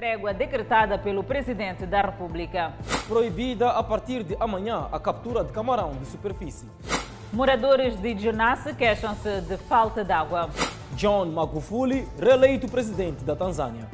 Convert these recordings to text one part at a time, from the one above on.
Trégua decretada pelo Presidente da República. Proibida a partir de amanhã a captura de camarão de superfície. Moradores de Jonasse queixam-se de falta de água. John Magufuli, reeleito presidente da Tanzânia.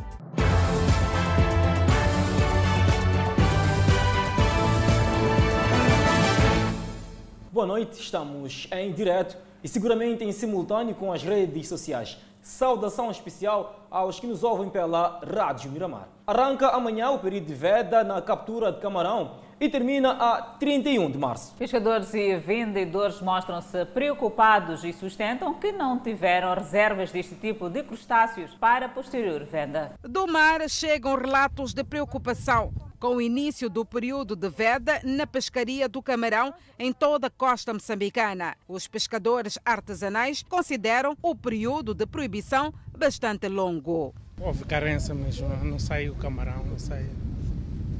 Boa noite, estamos em direto e seguramente em simultâneo com as redes sociais. Saudação especial aos que nos ouvem pela Rádio Miramar. Arranca amanhã o período de veda na captura de camarão e termina a 31 de março. Pescadores e vendedores mostram-se preocupados e sustentam que não tiveram reservas deste tipo de crustáceos para posterior venda. Do mar chegam relatos de preocupação com o início do período de veda na pescaria do camarão em toda a costa moçambicana. Os pescadores artesanais consideram o período de proibição bastante longo. Houve carência mesmo, não saiu o camarão, não saiu.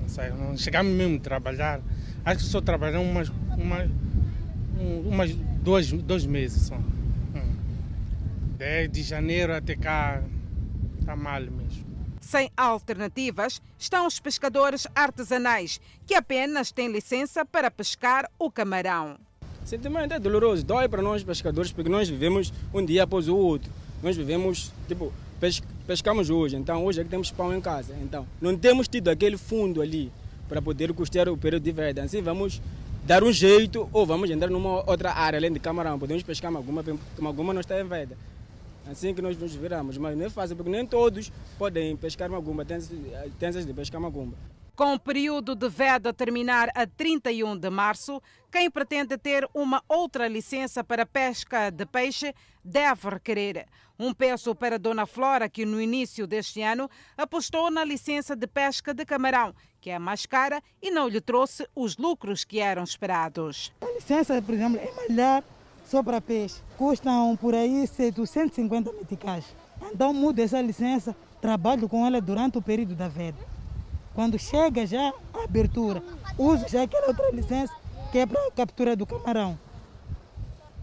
Não não chegamos mesmo a trabalhar. Acho que só trabalhamos umas, umas, umas dois, dois meses só. Hum. Desde janeiro até cá, está mal mesmo. Sem alternativas estão os pescadores artesanais, que apenas têm licença para pescar o camarão. O sentimento é doloroso, dói para nós pescadores, porque nós vivemos um dia após o outro. Nós vivemos, tipo, pescamos hoje, então hoje é que temos pão em casa. Então, não temos tido aquele fundo ali para poder custear o período de veda. Assim, vamos dar um jeito ou vamos entrar numa outra área além de camarão. Podemos pescar porque maguma não está em veda assim que nós nos viramos. Mas não é fácil, porque nem todos podem pescar magumba, tem de pescar magumba. Com o período de veda terminar a 31 de março, quem pretende ter uma outra licença para pesca de peixe deve requerer. Um peso para Dona Flora, que no início deste ano apostou na licença de pesca de camarão, que é mais cara e não lhe trouxe os lucros que eram esperados. A licença, por exemplo, é malhar só para peixe. Custam por aí 250 meticais. Então mudo essa licença, trabalho com ela durante o período da veda. Quando chega já a abertura, uso já aquela outra licença que é para a captura do camarão.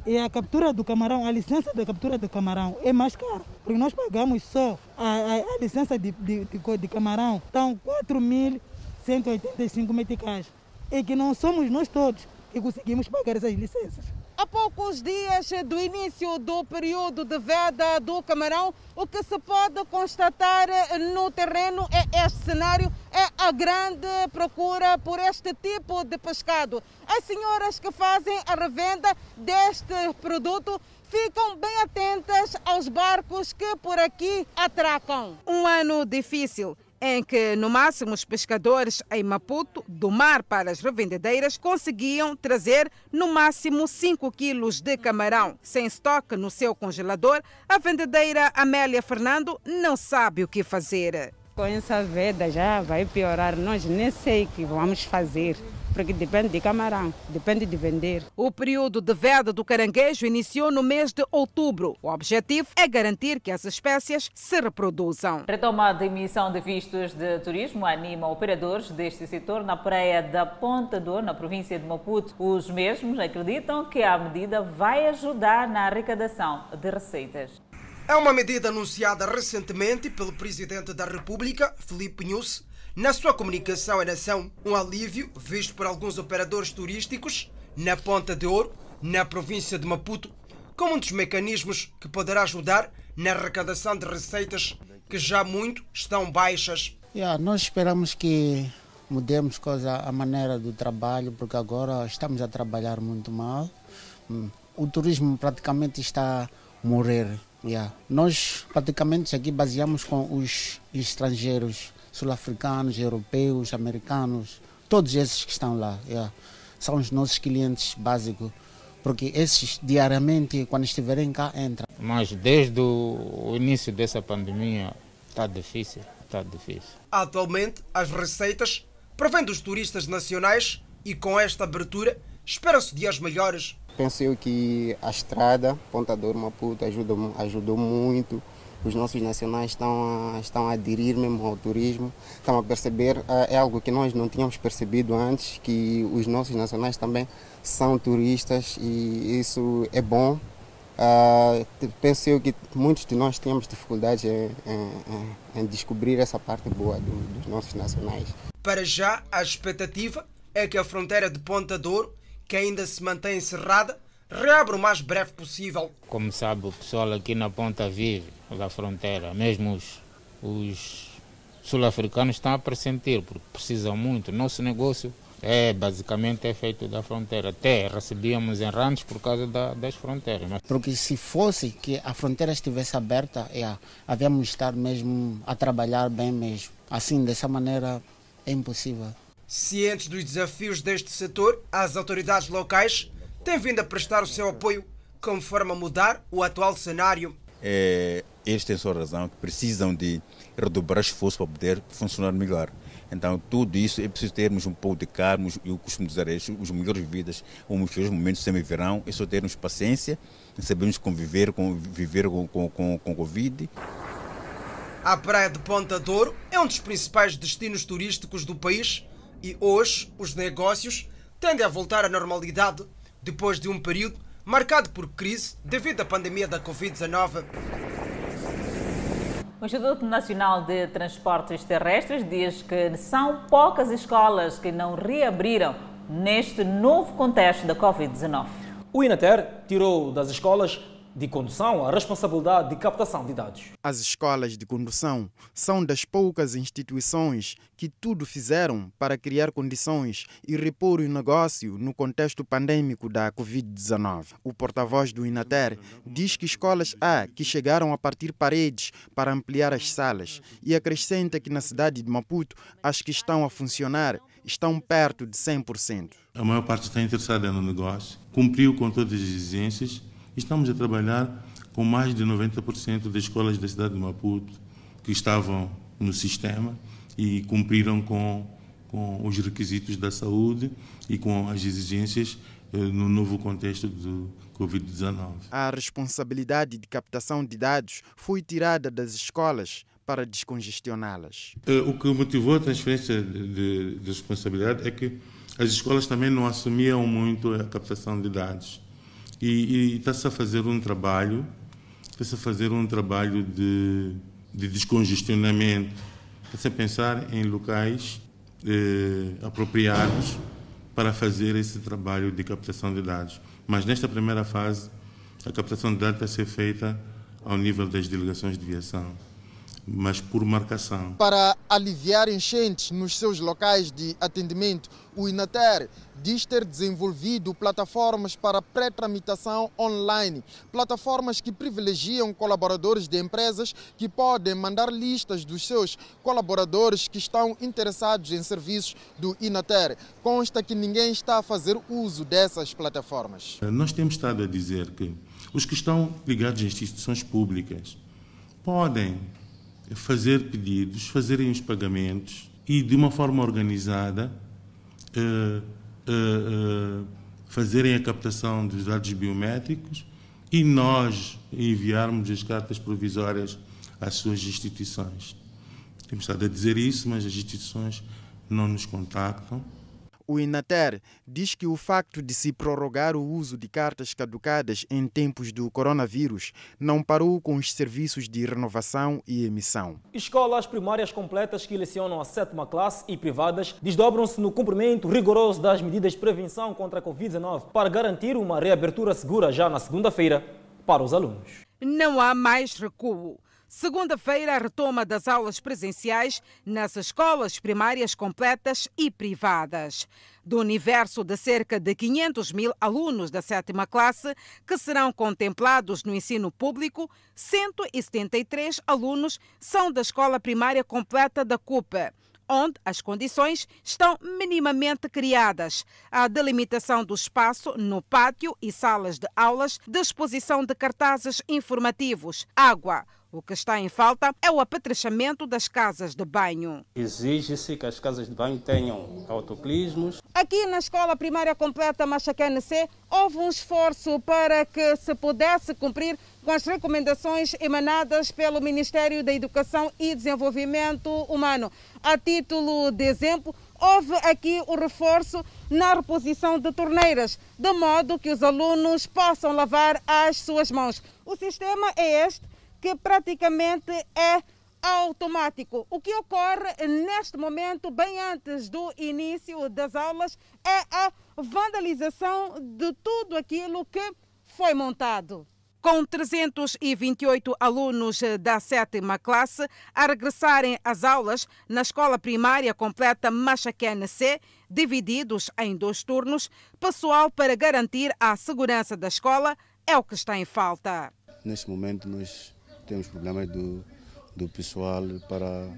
E a captura do camarão, a licença da captura do camarão é mais cara, porque nós pagamos só a, a, a licença de, de, de, de camarão, estão 4.185 meticais. E que não somos nós todos que conseguimos pagar essas licenças. A poucos dias do início do período de veda do camarão, o que se pode constatar no terreno é este cenário, é a grande procura por este tipo de pescado. As senhoras que fazem a revenda deste produto ficam bem atentas aos barcos que por aqui atracam. Um ano difícil em que, no máximo, os pescadores em Maputo, do mar para as revendedeiras, conseguiam trazer no máximo 5 quilos de camarão. Sem estoque no seu congelador, a vendedeira Amélia Fernando não sabe o que fazer. Com essa veda já vai piorar, nós nem sei o que vamos fazer porque depende de camarão, depende de vender. O período de veda do caranguejo iniciou no mês de outubro. O objetivo é garantir que as espécies se reproduzam. Retomada a emissão de vistos de turismo anima operadores deste setor na praia da Ponta Dor, na província de Maputo. Os mesmos acreditam que a medida vai ajudar na arrecadação de receitas. É uma medida anunciada recentemente pelo Presidente da República, Filipe Nunes, na sua comunicação à nação, um alívio visto por alguns operadores turísticos na Ponta de Ouro, na província de Maputo, como um dos mecanismos que poderá ajudar na arrecadação de receitas que já muito estão baixas. Yeah, nós esperamos que mudemos coisa, a maneira do trabalho, porque agora estamos a trabalhar muito mal. Hum, o turismo praticamente está a morrer. Yeah. Nós praticamente aqui baseamos com os estrangeiros sul-africanos, europeus, americanos, todos esses que estão lá. Yeah. São os nossos clientes básicos, porque esses diariamente, quando estiverem cá, entram. Mas desde o início dessa pandemia está difícil, está difícil. Atualmente, as receitas provêm dos turistas nacionais e com esta abertura espera-se dias melhores. Penso eu que a estrada Ponta Douro Maputo ajudou, ajudou muito os nossos nacionais estão a, estão a aderir mesmo ao turismo, estão a perceber, é algo que nós não tínhamos percebido antes, que os nossos nacionais também são turistas e isso é bom Uh, penso eu que muitos de nós temos dificuldades em, em, em descobrir essa parte boa do, dos nossos nacionais. Para já, a expectativa é que a fronteira de Ponta Douro, que ainda se mantém encerrada, reabra o mais breve possível. Como sabe, o pessoal aqui na ponta vive da fronteira, mesmo os, os sul-africanos estão a pressentir, porque precisam muito. Nosso negócio é, basicamente é feito da fronteira. Até recebíamos errantes por causa da, das fronteiras. Mas... Porque se fosse que a fronteira estivesse aberta, é, havíamos estar mesmo a trabalhar bem mesmo. Assim, dessa maneira, é impossível. Cientes dos desafios deste setor, as autoridades locais têm vindo a prestar o seu apoio conforme a mudar o atual cenário. É, eles têm sua razão, que precisam de redobrar esforço para poder funcionar melhor. Então, tudo isso é preciso termos um pouco de calma, eu costumo dizer isso, os melhores vidas, os melhores momentos sempre virão, é só termos paciência, sabemos conviver com, viver com, com, com, com Covid. A praia de Ponta Douro é um dos principais destinos turísticos do país e hoje os negócios tendem a voltar à normalidade depois de um período marcado por crise devido à pandemia da Covid-19. O Instituto Nacional de Transportes Terrestres diz que são poucas escolas que não reabriram neste novo contexto da Covid-19. O Inater tirou das escolas de condução a responsabilidade de captação de dados. As escolas de condução são das poucas instituições que tudo fizeram para criar condições e repor o negócio no contexto pandêmico da Covid-19. O porta-voz do Inater diz que escolas há que chegaram a partir paredes para ampliar as salas e acrescenta que na cidade de Maputo as que estão a funcionar estão perto de 100%. A maior parte está interessada no negócio, cumpriu com todas as exigências Estamos a trabalhar com mais de 90% das escolas da cidade de Maputo que estavam no sistema e cumpriram com, com os requisitos da saúde e com as exigências eh, no novo contexto do Covid-19. A responsabilidade de captação de dados foi tirada das escolas para descongestioná-las. Eh, o que motivou a transferência de, de responsabilidade é que as escolas também não assumiam muito a captação de dados e, está-se a fazer um trabalho, está-se a fazer um trabalho de, de descongestionamento, está-se a pensar em locais eh, apropriados para fazer esse trabalho de captação de dados. Mas nesta primeira fase, a captação de dados está a ser feita ao nível das delegações de viação mas por marcação. Para aliviar enchentes nos seus locais de atendimento, o Inater diz ter desenvolvido plataformas para pré-tramitação online, plataformas que privilegiam colaboradores de empresas que podem mandar listas dos seus colaboradores que estão interessados em serviços do Inater. Consta que ninguém está a fazer uso dessas plataformas. Nós temos estado a dizer que os que estão ligados a instituições públicas podem fazer pedidos, fazerem os pagamentos e, de uma forma organizada, uh, uh, uh, fazerem a captação dos dados biométricos e nós enviarmos as cartas provisórias às suas instituições. Temos estado a dizer isso, mas as instituições não nos contactam. O Inater diz que o facto de se prorrogar o uso de cartas caducadas em tempos do coronavírus não parou com os serviços de renovação e emissão. Escolas primárias completas que lecionam a sétima classe e privadas desdobram-se no cumprimento rigoroso das medidas de prevenção contra a Covid-19 para garantir uma reabertura segura já na segunda-feira para os alunos. Não há mais recuo. Segunda-feira, a retoma das aulas presenciais nas escolas primárias completas e privadas. Do universo de cerca de 500 mil alunos da sétima classe que serão contemplados no ensino público, 173 alunos são da escola primária completa da CUPA onde as condições estão minimamente criadas. A delimitação do espaço no pátio e salas de aulas, disposição de cartazes informativos, água, o que está em falta é o apetrechamento das casas de banho. Exige-se que as casas de banho tenham autoclismos. Aqui na Escola Primária Completa Machacanecê, houve um esforço para que se pudesse cumprir com as recomendações emanadas pelo Ministério da Educação e Desenvolvimento Humano. A título de exemplo, houve aqui o reforço na reposição de torneiras, de modo que os alunos possam lavar as suas mãos. O sistema é este, que praticamente é automático. O que ocorre neste momento, bem antes do início das aulas, é a vandalização de tudo aquilo que foi montado. Com 328 alunos da sétima classe a regressarem às aulas na escola primária completa Machaquene C, divididos em dois turnos, pessoal para garantir a segurança da escola é o que está em falta. Neste momento nós temos problemas do, do pessoal para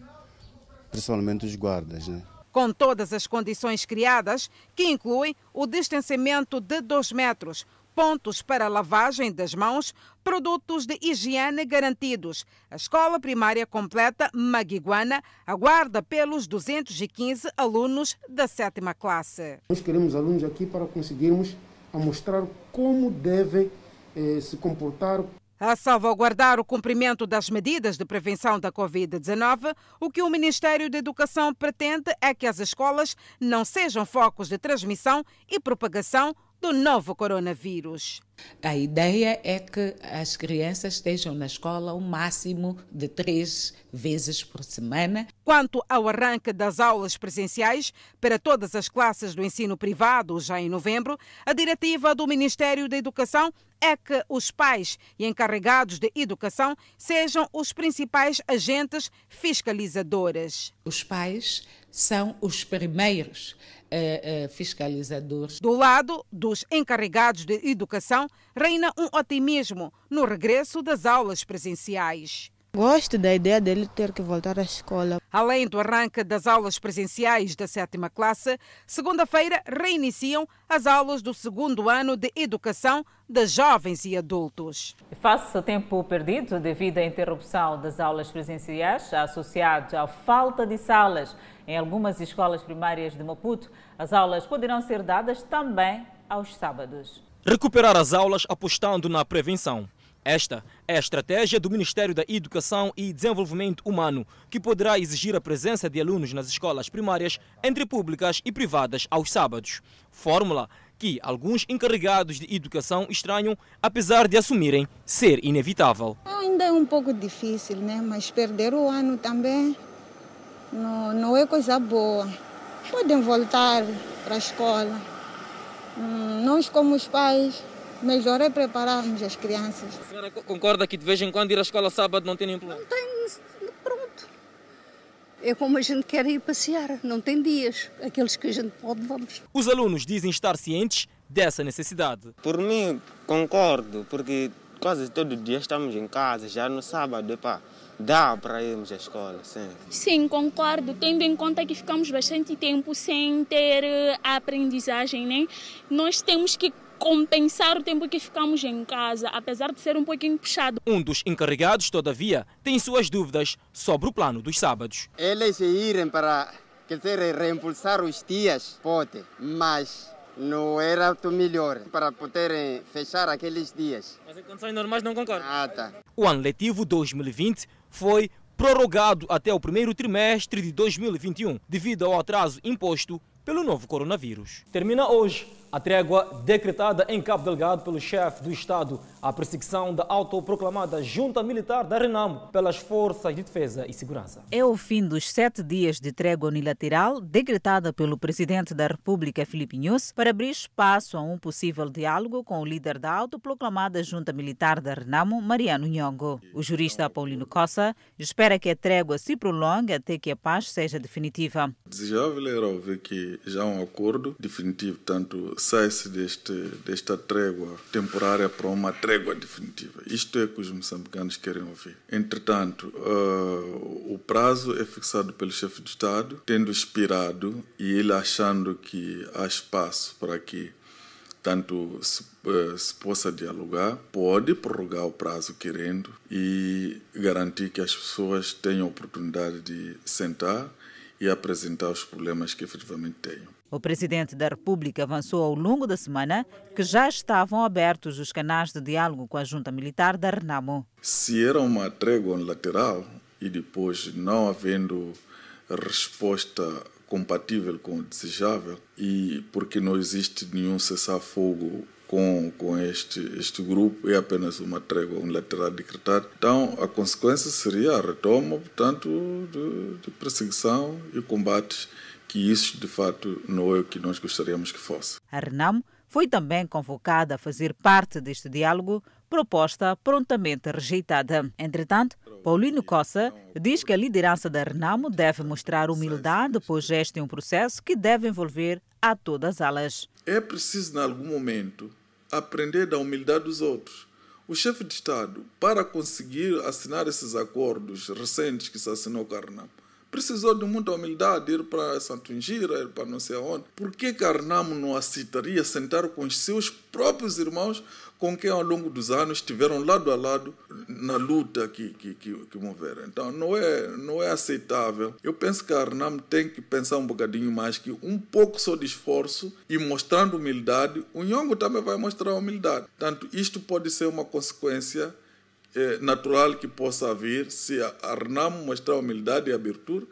principalmente os guardas, né? com todas as condições criadas, que incluem o distanciamento de 2 metros, pontos para lavagem das mãos, produtos de higiene garantidos. A escola primária completa Maguiguana aguarda pelos 215 alunos da sétima classe. Nós queremos alunos aqui para conseguirmos mostrar como devem eh, se comportar a salvaguardar o cumprimento das medidas de prevenção da Covid-19, o que o Ministério da Educação pretende é que as escolas não sejam focos de transmissão e propagação do novo coronavírus. A ideia é que as crianças estejam na escola o máximo de três vezes por semana. Quanto ao arranque das aulas presenciais para todas as classes do ensino privado já em novembro, a diretiva do Ministério da Educação é que os pais e encarregados de educação sejam os principais agentes fiscalizadores. Os pais são os primeiros uh, uh, fiscalizadores. Do lado dos encarregados de educação, reina um otimismo no regresso das aulas presenciais. Gosto da ideia dele ter que voltar à escola. Além do arranque das aulas presenciais da sétima classe, segunda-feira reiniciam as aulas do segundo ano de educação de jovens e adultos. Face ao tempo perdido devido à interrupção das aulas presenciais, associado à falta de salas em algumas escolas primárias de Maputo, as aulas poderão ser dadas também aos sábados. Recuperar as aulas apostando na prevenção. Esta é a estratégia do Ministério da Educação e Desenvolvimento Humano, que poderá exigir a presença de alunos nas escolas primárias, entre públicas e privadas, aos sábados. Fórmula que alguns encarregados de educação estranham, apesar de assumirem ser inevitável. Ainda é um pouco difícil, né? mas perder o ano também não, não é coisa boa. Podem voltar para a escola. Hum, nós, como os pais, melhor é prepararmos as crianças. A senhora concorda que de vez em quando ir à escola sábado não tem nenhum problema? Não tem, pronto. É como a gente quer ir passear, não tem dias. Aqueles que a gente pode, vamos. Os alunos dizem estar cientes dessa necessidade. Por mim, concordo, porque quase todo dia estamos em casa, já no sábado, epá, dá para irmos à escola, sim. Sim, concordo, tendo em conta que ficamos bastante tempo sem ter eh, a aprendizagem, né? Nós temos que compensar o tempo que ficamos em casa, apesar de ser um pouquinho puxado. Um dos encarregados, todavia, tem suas dúvidas sobre o plano dos sábados. Eles irem para, quer dizer, reimpulsar os dias, pode, mas não era o melhor para poderem fechar aqueles dias. Mas em condições normais não concordo. Ah, tá. O ano letivo 2020 foi prorrogado até o primeiro trimestre de 2021, devido ao atraso imposto pelo novo coronavírus. Termina hoje a trégua decretada em Cabo Delgado pelo chefe do Estado à perseguição da autoproclamada junta militar da Renamo pelas forças de defesa e segurança. É o fim dos sete dias de trégua unilateral decretada pelo presidente da República, Filipe Nunes, para abrir espaço a um possível diálogo com o líder da autoproclamada junta militar da Renamo, Mariano Nhongo. O jurista Paulino Costa espera que a trégua se prolongue até que a paz seja definitiva. Desejável era ouvir que já há um acordo definitivo, tanto sai-se deste, desta trégua temporária para uma trégua definitiva. Isto é que os moçambicanos querem ouvir. Entretanto, uh, o prazo é fixado pelo chefe de Estado, tendo expirado e ele achando que há espaço para que tanto se, uh, se possa dialogar, pode prorrogar o prazo querendo e garantir que as pessoas tenham oportunidade de sentar e apresentar os problemas que efetivamente tenham. O presidente da República avançou ao longo da semana que já estavam abertos os canais de diálogo com a junta militar da Renamo. Se era uma trégua lateral e depois não havendo resposta compatível com o desejável e porque não existe nenhum cessar-fogo com, com este, este grupo, é apenas uma trégua unilateral decretada. Então, a consequência seria a retoma, portanto, de, de perseguição e combates, que isso, de fato, não é o que nós gostaríamos que fosse. A Renamo foi também convocada a fazer parte deste diálogo, proposta prontamente rejeitada. Entretanto, Paulino Cossa diz que a liderança da Renamo deve mostrar humildade, pois este é um processo que deve envolver a todas as alas. É preciso, em algum momento, aprender da humildade dos outros. O chefe de Estado, para conseguir assinar esses acordos recentes que se assinou com a Renamo, precisou de muita humildade ir para Santo Ingira, ir para não sei aonde. Por que Carnamo não aceitaria sentar com os seus próprios irmãos com quem ao longo dos anos estiveram lado a lado na luta que, que, que, que moveram. Então não é, não é aceitável. Eu penso que a Arnam tem que pensar um bocadinho mais que um pouco só de esforço e mostrando humildade, o Nhongo também vai mostrar humildade. Portanto, isto pode ser uma consequência é, natural que possa vir se a Arnam mostrar humildade e abertura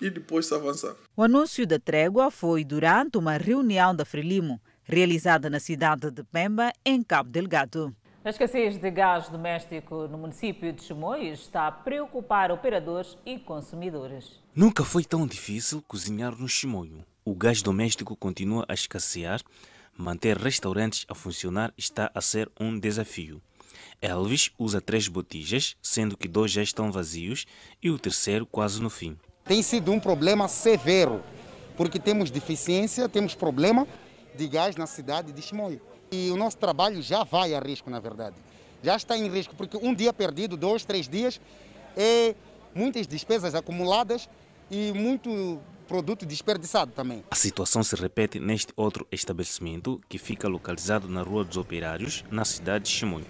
e depois se avançar. O anúncio da trégua foi durante uma reunião da Frelimo, realizada na cidade de Pemba, em Cabo Delgado. A escassez de gás doméstico no município de Chimoio está a preocupar operadores e consumidores. Nunca foi tão difícil cozinhar no Chimoio. O gás doméstico continua a escassear. Manter restaurantes a funcionar está a ser um desafio. Elvis usa três botijas, sendo que dois já estão vazios e o terceiro quase no fim. Tem sido um problema severo, porque temos deficiência, temos problema de gás na cidade de Chimoio. E o nosso trabalho já vai a risco, na verdade. Já está em risco, porque um dia perdido, dois, três dias, é muitas despesas acumuladas e muito produto desperdiçado também. A situação se repete neste outro estabelecimento, que fica localizado na Rua dos Operários, na cidade de Chimoio.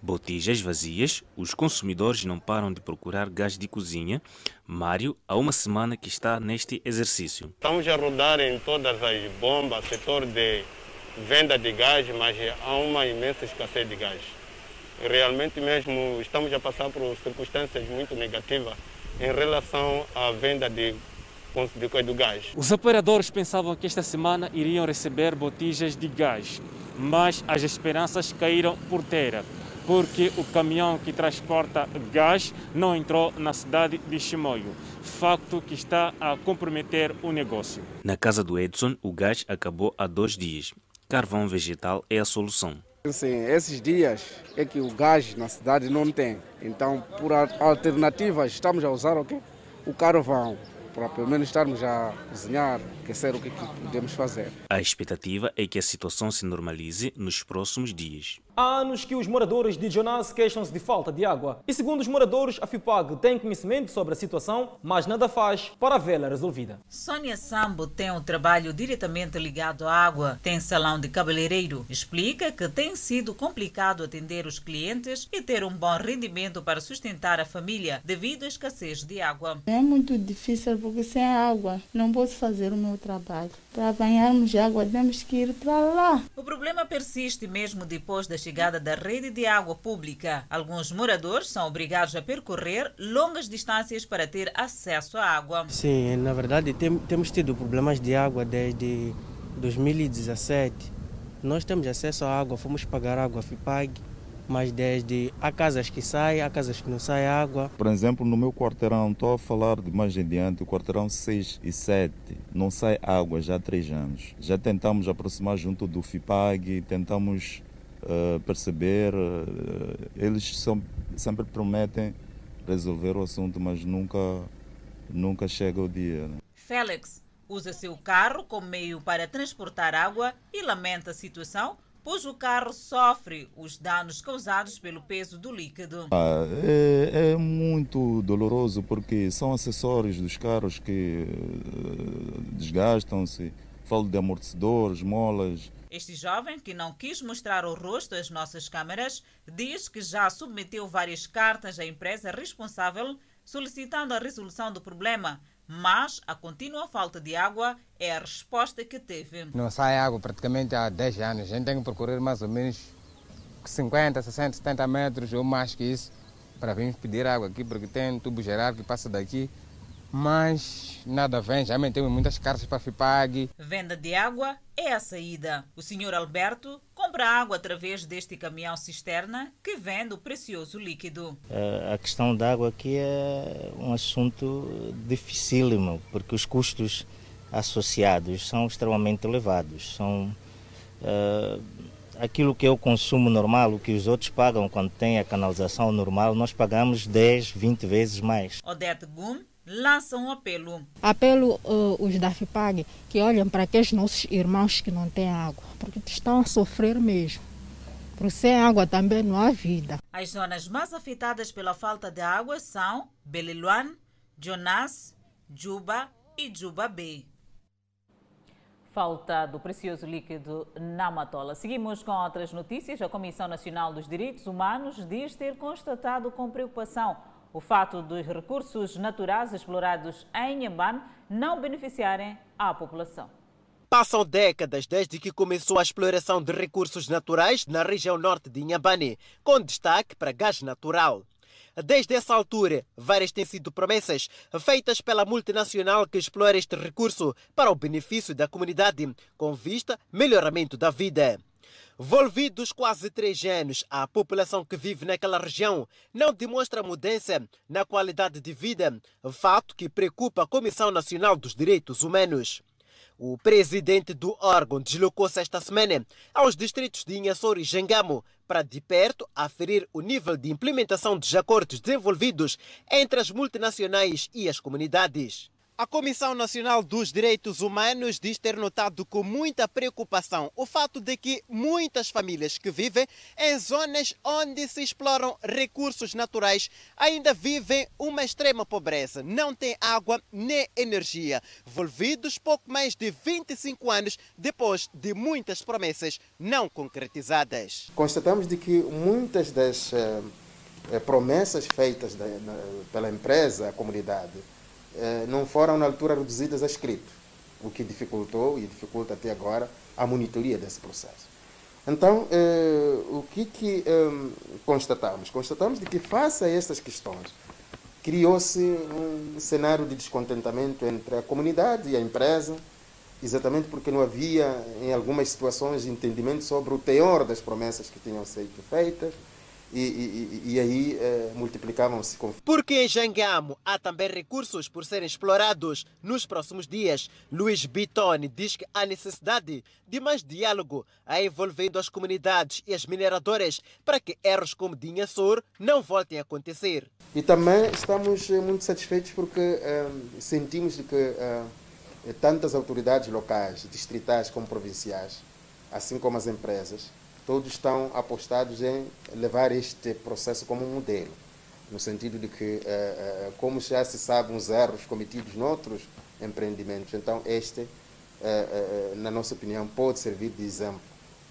Botijas vazias, os consumidores não param de procurar gás de cozinha. Mário, há uma semana que está neste exercício. Estamos a rodar em todas as bombas, setor de venda de gás, mas há uma imensa escassez de gás. Realmente mesmo estamos a passar por circunstâncias muito negativas em relação à venda de do gás. Os operadores pensavam que esta semana iriam receber botijas de gás, mas as esperanças caíram por terra porque o caminhão que transporta gás não entrou na cidade de Chimoio, facto que está a comprometer o negócio. Na casa do Edson, o gás acabou há dois dias. Carvão vegetal é a solução. Sim, esses dias é que o gás na cidade não tem. Então, por alternativas, estamos a usar o quê? O carvão para pelo menos estarmos a cozinhar, aquecer o que, é que podemos fazer. A expectativa é que a situação se normalize nos próximos dias. Há anos que os moradores de Jonas queixam-se de falta de água. E segundo os moradores, a FIPAG tem conhecimento sobre a situação, mas nada faz para vê-la resolvida. Sônia Sambo tem um trabalho diretamente ligado à água. Tem salão de cabeleireiro. Explica que tem sido complicado atender os clientes e ter um bom rendimento para sustentar a família devido à escassez de água. É muito difícil porque sem água não posso fazer o meu trabalho. Para banharmos água temos que ir para lá. O problema persiste mesmo depois da chegada da rede de água pública. Alguns moradores são obrigados a percorrer longas distâncias para ter acesso à água. Sim, na verdade tem, temos tido problemas de água desde 2017. Nós temos acesso à água, fomos pagar água FIPAG, mas desde há casas que saem, há casas que não saem água. Por exemplo, no meu quarteirão, estou a falar de mais adiante, o quarteirão 6 e 7, não sai água já há três anos. Já tentamos aproximar junto do FIPAG, tentamos uh, perceber, uh, eles são, sempre prometem resolver o assunto, mas nunca, nunca chega o dia. Né? Félix usa seu carro como meio para transportar água e lamenta a situação pois o carro sofre os danos causados pelo peso do líquido. Ah, é, é, muito doloroso porque são acessórios dos carros que uh, desgastam-se. Falo de amortecedores, molas. Este jovem, que não quis mostrar o rosto às nossas câmeras, diz que já submeteu várias cartas à empresa responsável solicitando a resolução do problema, mas a contínua falta de água é a resposta que teve. Não sai água praticamente há 10 anos. A gente tem que procurar mais ou menos 50, 60, 70 metros ou mais que isso para vir pedir água aqui, porque tem um tubo geral que passa daqui mas nada vem, já temos muitas cartas para FIPAG. Venda de água é a saída. O senhor Alberto compra água através deste caminhão cisterna que vende o precioso líquido. A questão da água aqui é um assunto dificílimo, porque os custos associados são extremamente elevados. São uh, aquilo que é o consumo normal, o que os outros pagam quando tem a canalização normal, nós pagamos 10, 20 vezes mais. Odete Gum lança um apelo. Apelo uh, os da FIPAG que olhem para aqueles nossos irmãos que não têm água, porque estão a sofrer mesmo. Porque sem água também não há vida. As zonas mais afetadas pela falta de água são Beliluan, Jonas, Juba e Juba Bay falta do precioso líquido na Matola. Seguimos com outras notícias. A Comissão Nacional dos Direitos Humanos diz ter constatado com preocupação o fato dos recursos naturais explorados em Inhambane não beneficiarem a população. Passam décadas desde que começou a exploração de recursos naturais na região norte de Inhambane, com destaque para gás natural. Desde essa altura, várias têm sido promessas feitas pela multinacional que explora este recurso para o benefício da comunidade, com vista melhoramento da vida. Volvidos quase três anos, a população que vive naquela região não demonstra mudança na qualidade de vida, fato que preocupa a Comissão Nacional dos Direitos Humanos. O presidente do órgão deslocou-se esta semana aos distritos de Inhassor e Jangamo para de perto aferir o nível de implementação dos acordos desenvolvidos entre as multinacionais e as comunidades. A Comissão Nacional dos Direitos Humanos diz ter notado com muita preocupação o fato de que muitas famílias que vivem em zonas onde se exploram recursos naturais ainda vivem uma extrema pobreza, não têm água nem energia, volvidos pouco mais de 25 anos depois de muitas promessas não concretizadas. Constatamos de que muitas das eh, eh promessas feitas pela empresa, a comunidade, não foram na altura reduzidas a escrito, o que dificultou e dificulta até agora a monitoria desse processo. Então, eh, o que, que eh, constatamos? Constatamos de que, face a essas questões, criou-se um cenário de descontentamento entre a comunidade e a empresa, exatamente porque não havia, em algumas situações, entendimento sobre o teor das promessas que tinham sido feitas, e, e, e, aí eh, multiplicavam-se. Porque em Jangamo há também recursos por serem explorados nos próximos dias. Luiz Bitoni diz que há necessidade de mais diálogo envolvendo as comunidades e as mineradoras para que erros como Dinhassor não voltem a acontecer. E também estamos eh, muito satisfeitos porque eh, sentimos que eh, tantas autoridades locais, distritais como provinciais, assim como as empresas, todos estão apostados em levar este processo como um modelo, no sentido de que, eh, eh, como já se sabe, os erros cometidos noutros empreendimentos, então este, eh, na nossa opinião, pode servir de exemplo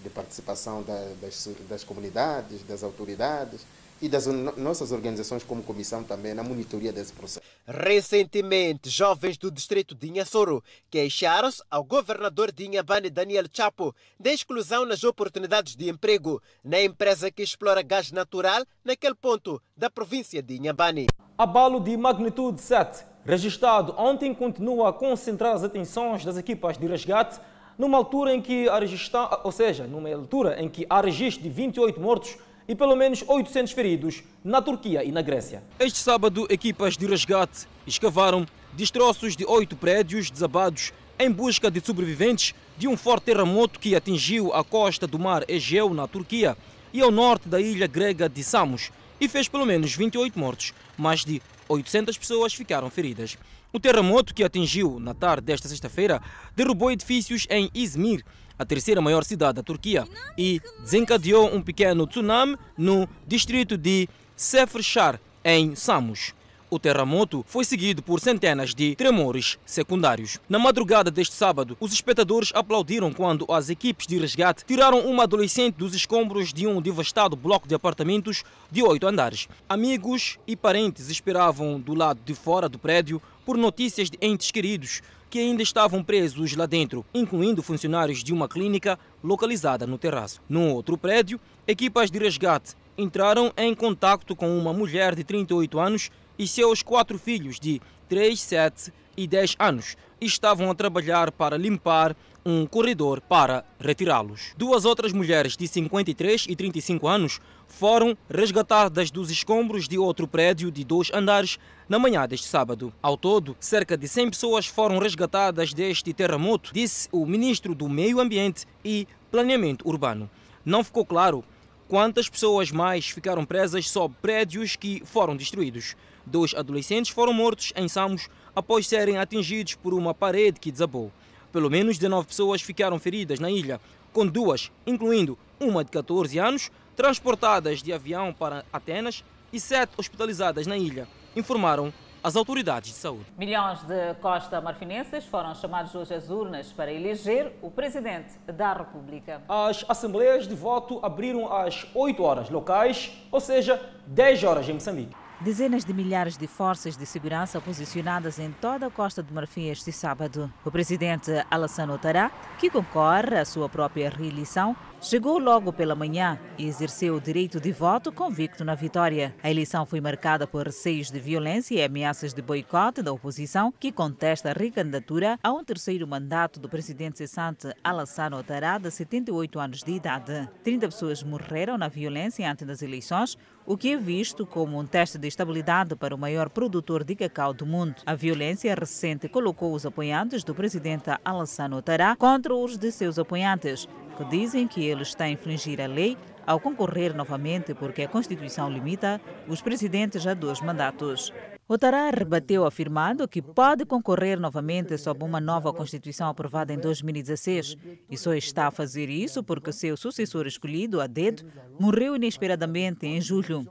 de participação das, das comunidades, das autoridades, e das nossas organizações como comissão também na monitoria desse processo. Recentemente, jovens do distrito de Inhassoro queixaram-se ao governador de Inhambane, Daniel Chapo, da exclusão nas oportunidades de emprego na empresa que explora gás natural naquele ponto da província de Inhambane. Abalo de magnitude 7, registrado ontem, continua a concentrar as atenções das equipas de resgate numa altura em que a registra... ou seja, numa altura em que há registro de 28 mortos e pelo menos 800 feridos na Turquia e na Grécia. Este sábado, equipas de resgate escavaram destroços de oito prédios desabados em busca de sobreviventes de um forte terremoto que atingiu a costa do mar Egeu, na Turquia, e ao norte da ilha grega de Samos, e fez pelo menos 28 mortos. Mais de 800 pessoas ficaram feridas. O terremoto que atingiu na tarde desta sexta-feira derrubou edifícios em Izmir, a terceira maior cidade da Turquia, e desencadeou um pequeno tsunami no distrito de Sefrshar, em Samos. O terremoto foi seguido por centenas de tremores secundários. Na madrugada deste sábado, os espectadores aplaudiram quando as equipes de resgate tiraram uma adolescente dos escombros de um devastado bloco de apartamentos de oito andares. Amigos e parentes esperavam do lado de fora do prédio por notícias de entes queridos que ainda estavam presos lá dentro, incluindo funcionários de uma clínica localizada no terraço. No outro prédio, equipas de resgate entraram em contato com uma mulher de 38 anos e seus quatro filhos de 3, 7 e 10 anos estavam a trabalhar para limpar um corredor para retirá-los. Duas outras mulheres de 53 e 35 anos foram resgatadas dos escombros de outro prédio de dois andares na manhã deste sábado. Ao todo, cerca de 100 pessoas foram resgatadas deste terremoto, disse o ministro do Meio Ambiente e Planeamento Urbano. Não ficou claro quantas pessoas mais ficaram presas sob prédios que foram destruídos. Dois adolescentes foram mortos em Samos após serem atingidos por uma parede que desabou. Pelo menos 19 pessoas ficaram feridas na ilha, com duas, incluindo uma de 14 anos, transportadas de avião para Atenas e sete hospitalizadas na ilha, informaram as autoridades de saúde. Milhões de costa marfinenses foram chamados hoje às urnas para eleger o presidente da República. As assembleias de voto abriram às 8 horas locais, ou seja, 10 horas em Moçambique. Dezenas de milhares de forças de segurança posicionadas em toda a Costa do Marfim este sábado. O presidente Alassane Ouattara, que concorre à sua própria reeleição, chegou logo pela manhã e exerceu o direito de voto convicto na vitória. A eleição foi marcada por receios de violência e ameaças de boicote da oposição, que contesta a recandidatura a um terceiro mandato do presidente cessante Alassane Ouattara, de 78 anos de idade. 30 pessoas morreram na violência antes das eleições, o que é visto como um teste de estabilidade para o maior produtor de cacau do mundo. A violência recente colocou os apoiantes do presidente Alassane Ouattara contra os de seus apoiantes, que dizem que ele está a infringir a lei ao concorrer novamente porque a Constituição limita os presidentes a dois mandatos. Ouattara rebateu afirmando que pode concorrer novamente sob uma nova Constituição aprovada em 2016 e só está a fazer isso porque seu sucessor escolhido, a dedo, morreu inesperadamente em julho.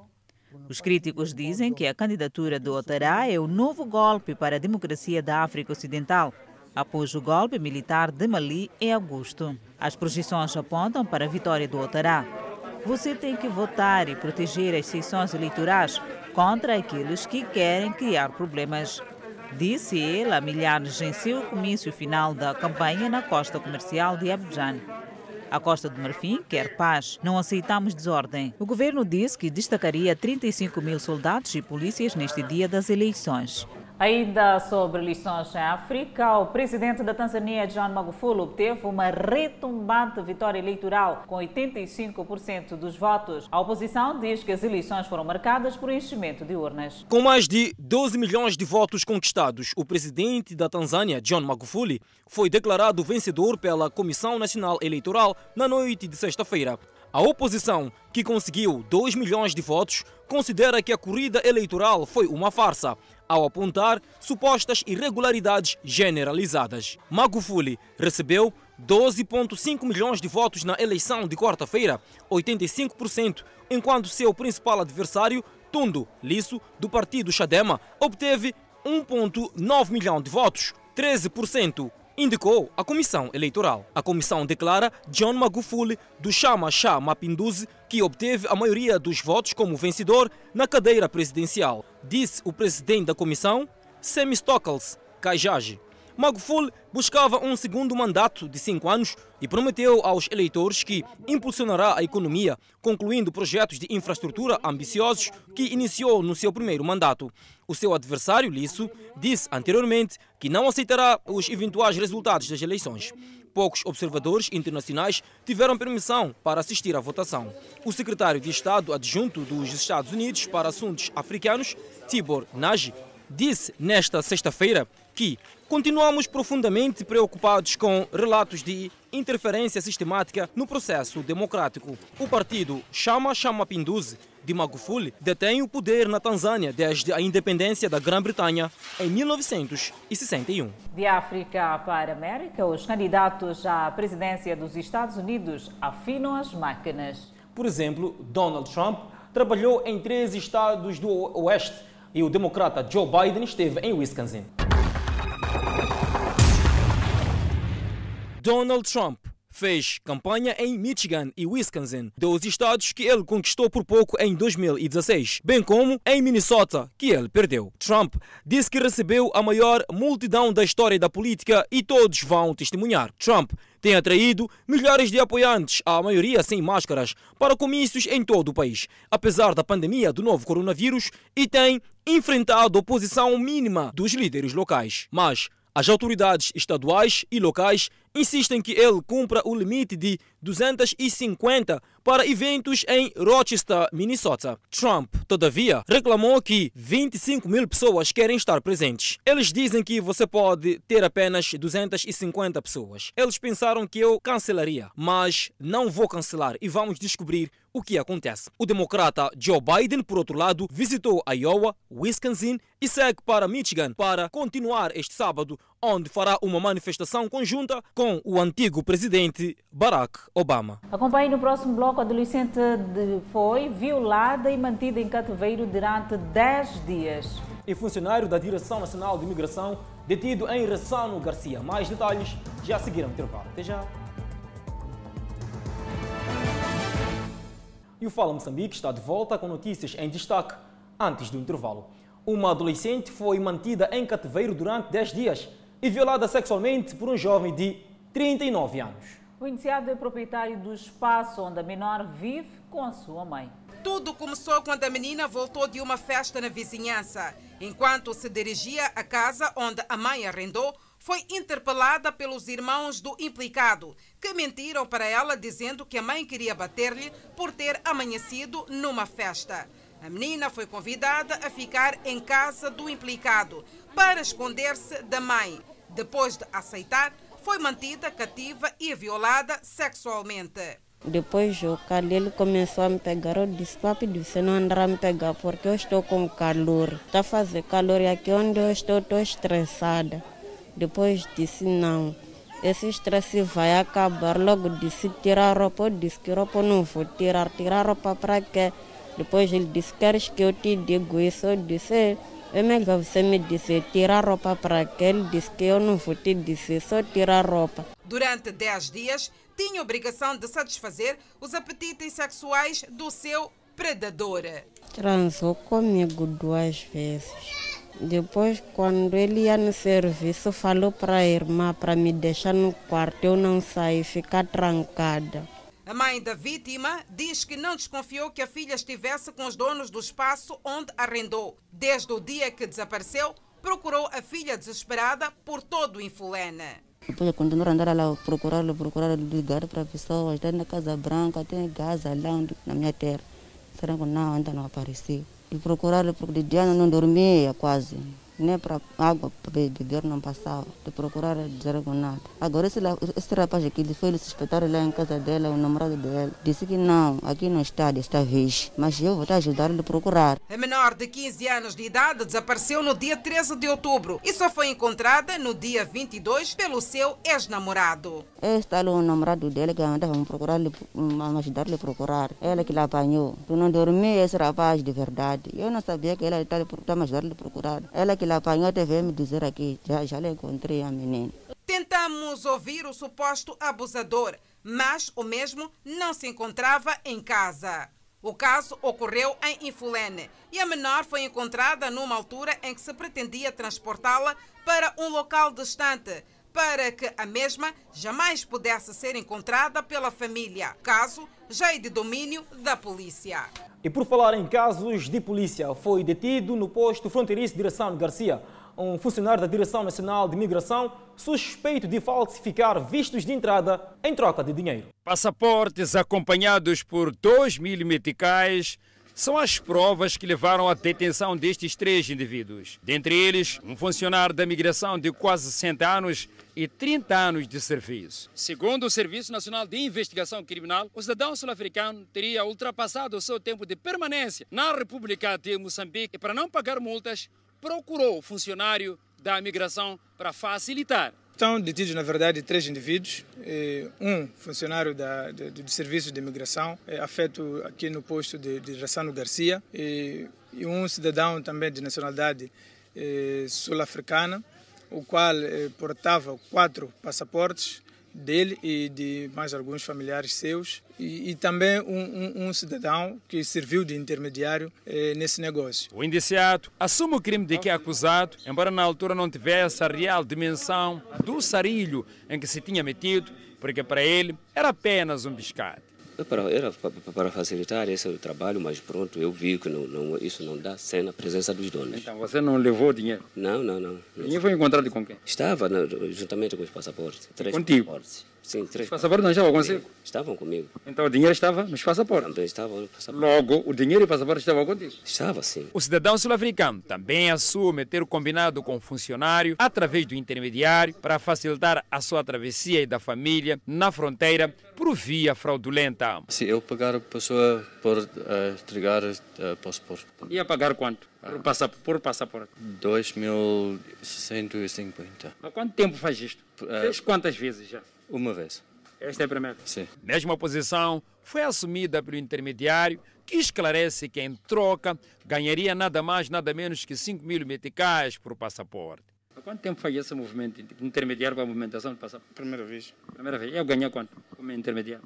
Os críticos dizem que a candidatura de Ouattara é o novo golpe para a democracia da África Ocidental, após o golpe militar de Mali em agosto. As projeções apontam para a vitória do Ouattara. Você tem que votar e proteger as sessões eleitorais contra aqueles que querem criar problemas. Disse ele a milhares em seu comício final da campanha na costa comercial de Abidjan. A Costa do Marfim quer paz. Não aceitamos desordem. O governo disse que destacaria 35 mil soldados e polícias neste dia das eleições. Ainda sobre eleições em África, o presidente da Tanzânia, John Magufuli, obteve uma retumbante vitória eleitoral com 85% dos votos. A oposição diz que as eleições foram marcadas por enchimento de urnas. Com mais de 12 milhões de votos conquistados, o presidente da Tanzânia, John Magufuli, foi declarado vencedor pela Comissão Nacional Eleitoral na noite de sexta-feira. A oposição, que conseguiu 2 milhões de votos, considera que a corrida eleitoral foi uma farsa ao apontar supostas irregularidades generalizadas. Magufuli recebeu 12,5 milhões de votos na eleição de quarta-feira, 85%, enquanto seu principal adversário, Tundo Lisso, do partido Chadema, obteve 1,9 milhão de votos, 13%. Indicou a comissão eleitoral. A comissão declara John Magufuli, do Chama Chá Mapinduzi, que obteve a maioria dos votos como vencedor na cadeira presidencial, disse o presidente da comissão, Semistocles Kajage. Magufuli buscava um segundo mandato de cinco anos e prometeu aos eleitores que impulsionará a economia, concluindo projetos de infraestrutura ambiciosos que iniciou no seu primeiro mandato. O seu adversário, Lisso, disse anteriormente que não aceitará os eventuais resultados das eleições. Poucos observadores internacionais tiveram permissão para assistir à votação. O secretário de Estado adjunto dos Estados Unidos para Assuntos Africanos, Tibor Nagy, disse nesta sexta-feira que continuamos profundamente preocupados com relatos de interferência sistemática no processo democrático. O partido Chama Chama Pinduzi de Magufuli detém o poder na Tanzânia desde a independência da Grã-Bretanha em 1961. De África para a América, os candidatos à presidência dos Estados Unidos afinam as máquinas. Por exemplo, Donald Trump trabalhou em três estados do Oeste e o democrata Joe Biden esteve em Wisconsin. Donald Trump fez campanha em Michigan e Wisconsin, dois estados que ele conquistou por pouco em 2016, bem como em Minnesota, que ele perdeu. Trump disse que recebeu a maior multidão da história da política e todos vão testemunhar. Trump tem atraído milhares de apoiantes, a maioria sem máscaras, para comícios em todo o país, apesar da pandemia do novo coronavírus, e tem enfrentado oposição mínima dos líderes locais. Mas as autoridades estaduais e locais insistem que ele cumpra o limite de 250 para eventos em Rochester, Minnesota. Trump, todavia, reclamou que 25 mil pessoas querem estar presentes. Eles dizem que você pode ter apenas 250 pessoas. Eles pensaram que eu cancelaria, mas não vou cancelar e vamos descobrir o que acontece. O democrata Joe Biden, por outro lado, visitou Iowa, Wisconsin e segue para Michigan para continuar este sábado, onde fará uma manifestação conjunta com o antigo presidente Barack Obama. Acompanhe no próximo bloco. A adolescente foi violada e mantida em cativeiro durante 10 dias. E funcionário da Direção Nacional de Imigração detido em Ressano Garcia. Mais detalhes já seguiram o intervalo. Até já. E o Fala Moçambique está de volta com notícias em destaque antes do intervalo. Uma adolescente foi mantida em cativeiro durante 10 dias e violada sexualmente por um jovem de 39 anos. O iniciado é proprietário do espaço onde a menor vive com a sua mãe. Tudo começou quando a menina voltou de uma festa na vizinhança. Enquanto se dirigia à casa onde a mãe arrendou, foi interpelada pelos irmãos do implicado, que mentiram para ela dizendo que a mãe queria bater-lhe por ter amanhecido numa festa. A menina foi convidada a ficar em casa do implicado para esconder-se da mãe. Depois de aceitar, foi mantida cativa e violada sexualmente. Depois o Calil começou a me pegar. Eu disse, papi, você não andará a me pegar porque eu estou com calor. Está fazer calor e aqui onde eu estou, estou estressada. Depois disse, não, esse estresse vai acabar. Logo disse, tirar a roupa. Eu disse que roupa não vou tirar. Tirar a roupa para quê? Depois ele disse, queres que eu te diga isso? Eu disse, é melhor você me dizer, tirar a roupa para quê? Ele disse que eu não vou te dizer, só tirar a roupa. Durante 10 dias, tinha obrigação de satisfazer os apetites sexuais do seu predador. Transou comigo duas vezes. Depois, quando ele ia no serviço, falou para a irmã para me deixar no quarto, eu não saí, ficar trancada. A mãe da vítima diz que não desconfiou que a filha estivesse com os donos do espaço onde arrendou. Desde o dia que desapareceu, procurou a filha desesperada por todo o Infulene. Depois continuar a andar lá, procurar, procurar, ligar para pessoas, tem na Casa Branca, tem Gaza lá na minha terra. Será que não, ainda não apareceu. E procurar, porque de dia não dormia quase. Nem para água para beber não passava. De procurar nada. Agora esse, esse rapaz aqui ele foi suspeitar lá em casa dela, o namorado dela. Disse que não, aqui não está desta vez. Mas eu vou te ajudar a procurar. A menor de 15 anos de idade desapareceu no dia 13 de outubro e só foi encontrada no dia 22 pelo seu ex-namorado. Este ali o namorado dele que andava a procurar, a ajudar a procurar. Ela que lhe apanhou. Tu não dormia esse rapaz de verdade. Eu não sabia que ela estava a ajudar ele a procurar. Ela que lhe apanhou teve me dizer aqui, já, já lhe encontrei a menina. Tentamos ouvir o suposto abusador, mas o mesmo não se encontrava em casa. O caso ocorreu em Infulene e a menor foi encontrada numa altura em que se pretendia transportá-la para um local distante para que a mesma jamais pudesse ser encontrada pela família. Caso já é de domínio da polícia. E por falar em casos de polícia, foi detido no posto fronteiriço de Direção Garcia um funcionário da Direção Nacional de Imigração suspeito de falsificar vistos de entrada em troca de dinheiro. Passaportes acompanhados por 2 mil meticais são as provas que levaram à detenção destes três indivíduos. Dentre eles, um funcionário da migração de quase 60 anos e 30 anos de serviço. Segundo o Serviço Nacional de Investigação Criminal, o cidadão sul-africano teria ultrapassado o seu tempo de permanência na República de Moçambique e, para não pagar multas, procurou o funcionário da migração para facilitar Estão detidos, na verdade, três indivíduos. Um funcionário da, de, de serviço de imigração, é, afeto aqui no posto de, de Rassano Garcia, e, e, um cidadão também de nacionalidade é, sul-africana, o qual é, portava quatro passaportes dele e de mais alguns familiares seus e, e também um, um, um, cidadão que serviu de intermediário eh, nesse negócio. O indiciado assume o crime de que é acusado, embora na altura não tivesse a real dimensão do sarilho em que se tinha metido, porque para ele era apenas um biscate. Para, era para facilitar esse trabalho, mas pronto, eu vi que não, não, isso não dá sem a presença dos donos. Então você não levou dinheiro? Não, não, não. O dinheiro foi encontrado com quem? Estava no, juntamente com os passaportes. Três Contigo? passaportes. Sim, três. Os passaportes não estavam consigo? Estavam comigo. Então o dinheiro estava nos passaportes? Também estavam nos passaportes. Logo, o dinheiro e o passaporte estavam contigo? Estava, sim. O cidadão sul-africano também assume ter combinado com o funcionário, através do intermediário, para facilitar a sua travessia e da família na fronteira por via fraudulenta. Se eu pagar a pessoa por uh, entregar o uh, passaporte. Ia pagar quanto? Por, passa, por passaporte? 2.150. Há quanto tempo faz isto? Uh, Fez quantas vezes já? Uma vez. Esta é a primeira? Sim. Mesmo a posição foi assumida pelo intermediário, que esclarece que, em troca, ganharia nada mais, nada menos que 5 mil meticais por passaporte. Há quanto tempo faz esse movimento intermediário para a movimentação de passaporte? Primeira vez. Primeira vez. E eu ganhei quanto como intermediário?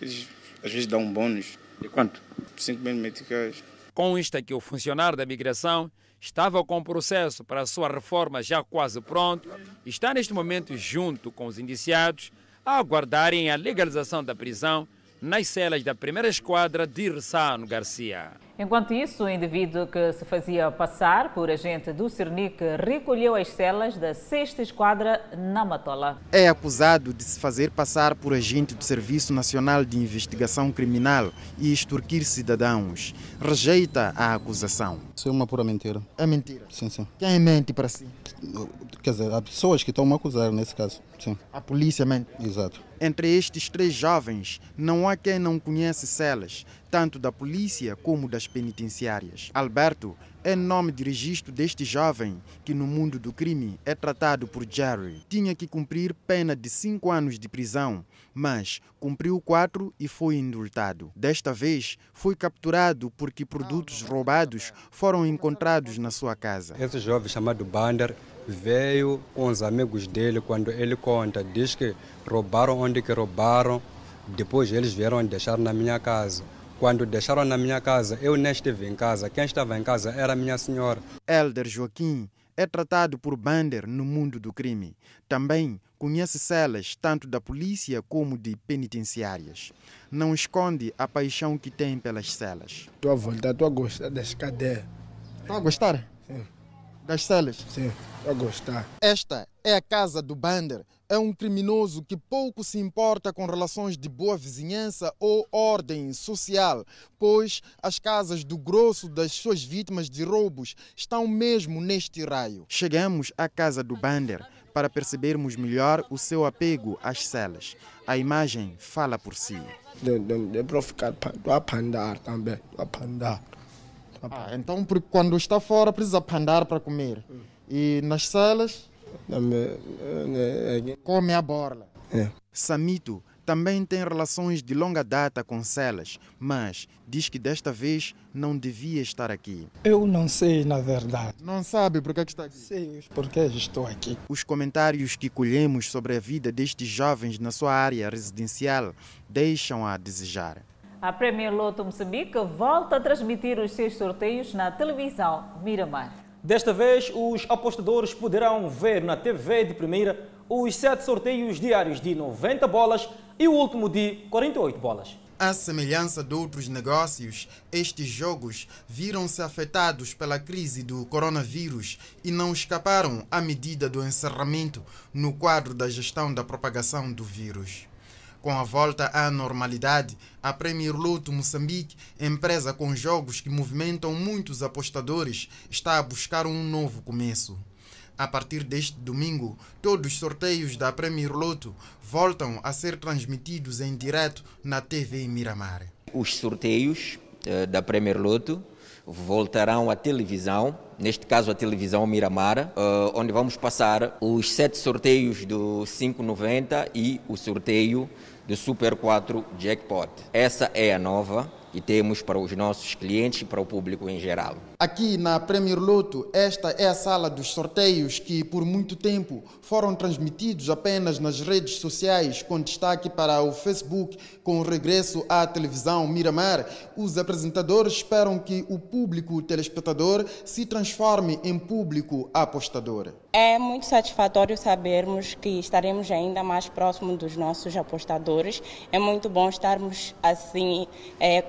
Eles às vezes dão um bônus. De quanto? 5 mil meticais. Consta que o funcionário da migração estava com o processo para a sua reforma já quase pronto e está neste momento junto com os indiciados a aguardarem a legalização da prisão nas celas da primeira esquadra de Ressano Garcia. Enquanto isso, o indivíduo que se fazia passar por agente do Cernic recolheu as celas da sexta esquadra na Matola. É acusado de se fazer passar por agente do Serviço Nacional de Investigação Criminal e extorquir cidadãos. Rejeita a acusação. Isso é uma pura mentira. É mentira? Sim, sim. Quem mente para si? Quer dizer, há pessoas que estão a acusar nesse caso. Sim. A polícia mente? Exato. Entre estes três jovens, não há quem não conhece celas, tanto da polícia como das penitenciárias. Alberto é nome de registro deste jovem que no mundo do crime é tratado por Jerry. Tinha que cumprir pena de cinco anos de prisão, mas cumpriu quatro e foi indultado. Desta vez foi capturado porque produtos roubados foram encontrados na sua casa. Esse jovem chamado Bander veio com os amigos dele quando ele conta, diz que roubaram onde que roubaram, depois eles vieram deixar na minha casa. Quando deixaram na minha casa, eu nem estive em casa. Quem estava em casa era minha senhora. Elder Joaquim é tratado por Bander no mundo do crime. Também conhece celas tanto da polícia como de penitenciárias. Não esconde a paixão que tem pelas celas. Estou a voltar, estou a gostar das cadeias. Estou a gostar? Sim. Das celas? Sim, a gostar. Esta é a casa do Bander. É um criminoso que pouco se importa com relações de boa vizinhança ou ordem social, pois as casas do grosso das suas vítimas de roubos estão mesmo neste raio. Chegamos à casa do Bander para percebermos melhor o seu apego às celas. A imagem fala por si. De, de, de para ficar, estou a pandar também, estou a pandar. Ah, então, porque quando está fora precisa pandar para comer. E nas celas come a borla. É. Samito também tem relações de longa data com Celas, mas diz que desta vez não devia estar aqui. Eu não sei, na verdade. Não sabe por que está aqui? Sei porque estou aqui. Os comentários que colhemos sobre a vida destes jovens na sua área residencial deixam a desejar. A Premier Loto Moçambique volta a transmitir os seus sorteios na televisão Miramar. Desta vez, os apostadores poderão ver na TV de primeira os sete sorteios diários de 90 bolas e o último de 48 bolas. À semelhança de outros negócios, estes jogos viram-se afetados pela crise do coronavírus e não escaparam à medida do encerramento no quadro da gestão da propagação do vírus. Com a volta à normalidade, a Premier Loto Moçambique, empresa com jogos que movimentam muitos apostadores, está a buscar um novo começo. A partir deste domingo, todos os sorteios da Premier Loto voltam a ser transmitidos em direto na TV Miramar. Os sorteios uh, da Premier Loto voltarão à televisão neste caso a televisão Miramar, uh, onde vamos passar os sete sorteios do 590 e o sorteio do Super 4 Jackpot. Essa é a nova e temos para os nossos clientes e para o público em geral. Aqui na Premier Loto, esta é a sala dos sorteios que por muito tempo foram transmitidos apenas nas redes sociais, com destaque para o Facebook. Com o regresso à televisão Miramar, os apresentadores esperam que o público telespectador se transforme em público apostador. É muito satisfatório sabermos que estaremos ainda mais próximos dos nossos apostadores. É muito bom estarmos assim. É,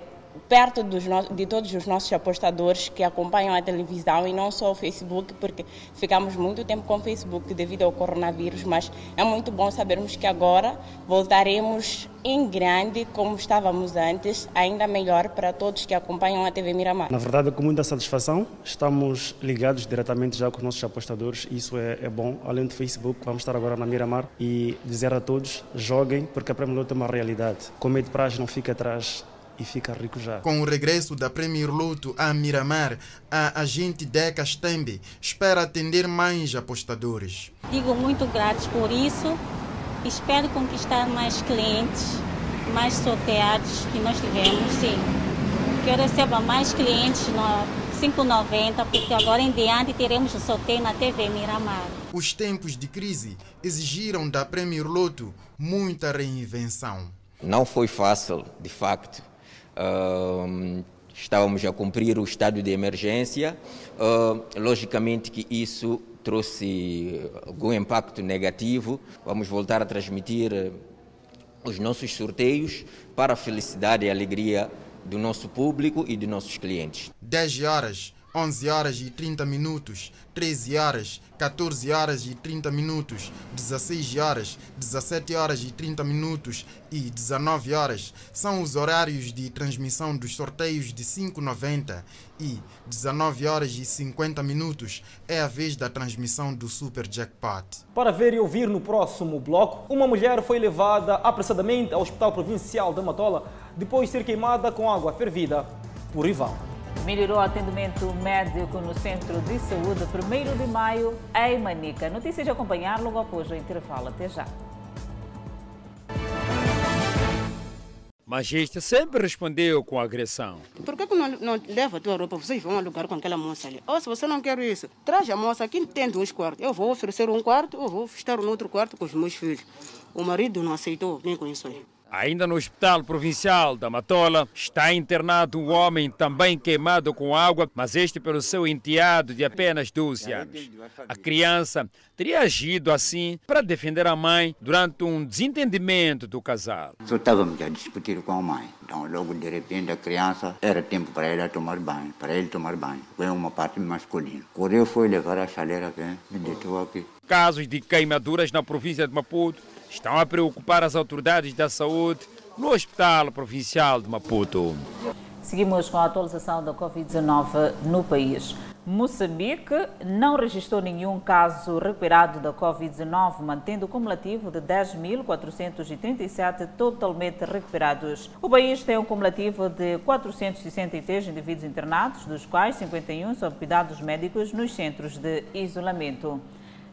perto dos de todos os nossos apostadores que acompanham a televisão e não só o Facebook, porque ficamos muito tempo com o Facebook devido ao coronavírus, mas é muito bom sabermos que agora voltaremos em grande como estávamos antes, ainda melhor para todos que acompanham a TV Miramar. Na verdade, com muita satisfação, estamos ligados diretamente já com os nossos apostadores, isso é, é bom. Além do Facebook, vamos estar agora na Miramar e dizer a todos, joguem, porque a Premier Loto é uma realidade. Com medo de prazo não fica atrás e fica rico já. Com o regresso da Premier Loto a Miramar, a agente Deca Stembe espera atender mais apostadores. Digo muito gratos por isso. Espero conquistar mais clientes, mais sorteados que nós tivemos, sim. Que eu receba mais clientes no 590, porque agora em diante teremos o sorteio na TV Miramar. Os tempos de crise exigiram da Premier Loto muita reinvenção. Não foi fácil, de facto Estávamos a cumprir o estado de emergência. Uh, logicamente que isso trouxe algum impacto negativo. Vamos voltar a transmitir eh, os nossos sorteios para a felicidade e alegria do nosso público e de nossos clientes. 10 horas 11 horas e 30 minutos, 13 horas, 14 horas e 30 minutos, 16 horas, 17 horas e 30 minutos e 19 horas são os horários de transmissão dos sorteios de 5,90 e 19 horas e 50 minutos é a vez da transmissão do Super Jackpot. Para ver e ouvir no próximo bloco, uma mulher foi levada apressadamente ao Hospital Provincial da Matola depois de ser queimada com água fervida por Ival. Melhorou o atendimento médico no Centro de Saúde 1 de maio em Manica. Notícias de acompanhar logo após o intervalo. Até já. Mas este sempre respondeu com agressão. Por que, que não, não leva a tua roupa? Vocês vão alugar com aquela moça ali. Ou se você não quer isso, traz a moça aqui tem uns quartos. Eu vou oferecer um quarto, eu vou estar no outro quarto com os meus filhos. O marido não aceitou, nem com isso aí. Ainda no Hospital Provincial da Matola está internado um homem também queimado com água, mas este pelo seu enteado de apenas 12 anos. A criança teria agido assim para defender a mãe durante um desentendimento do casal. Só estávamos a discutir com a mãe. Então, logo de repente, a criança era tempo para ela tomar banho, para ele tomar banho. Foi uma parte masculina. Correu, foi levar a chaleira aqui, me deitou aqui. Casos de queimaduras na província de Maputo estão a preocupar as autoridades da saúde no Hospital Provincial de Maputo. Seguimos com a atualização da Covid-19 no país. Moçambique não registrou nenhum caso recuperado da Covid-19, mantendo o cumulativo de 10.437 totalmente recuperados. O país tem um cumulativo de 463 indivíduos internados, dos quais 51 sob cuidados médicos nos centros de isolamento.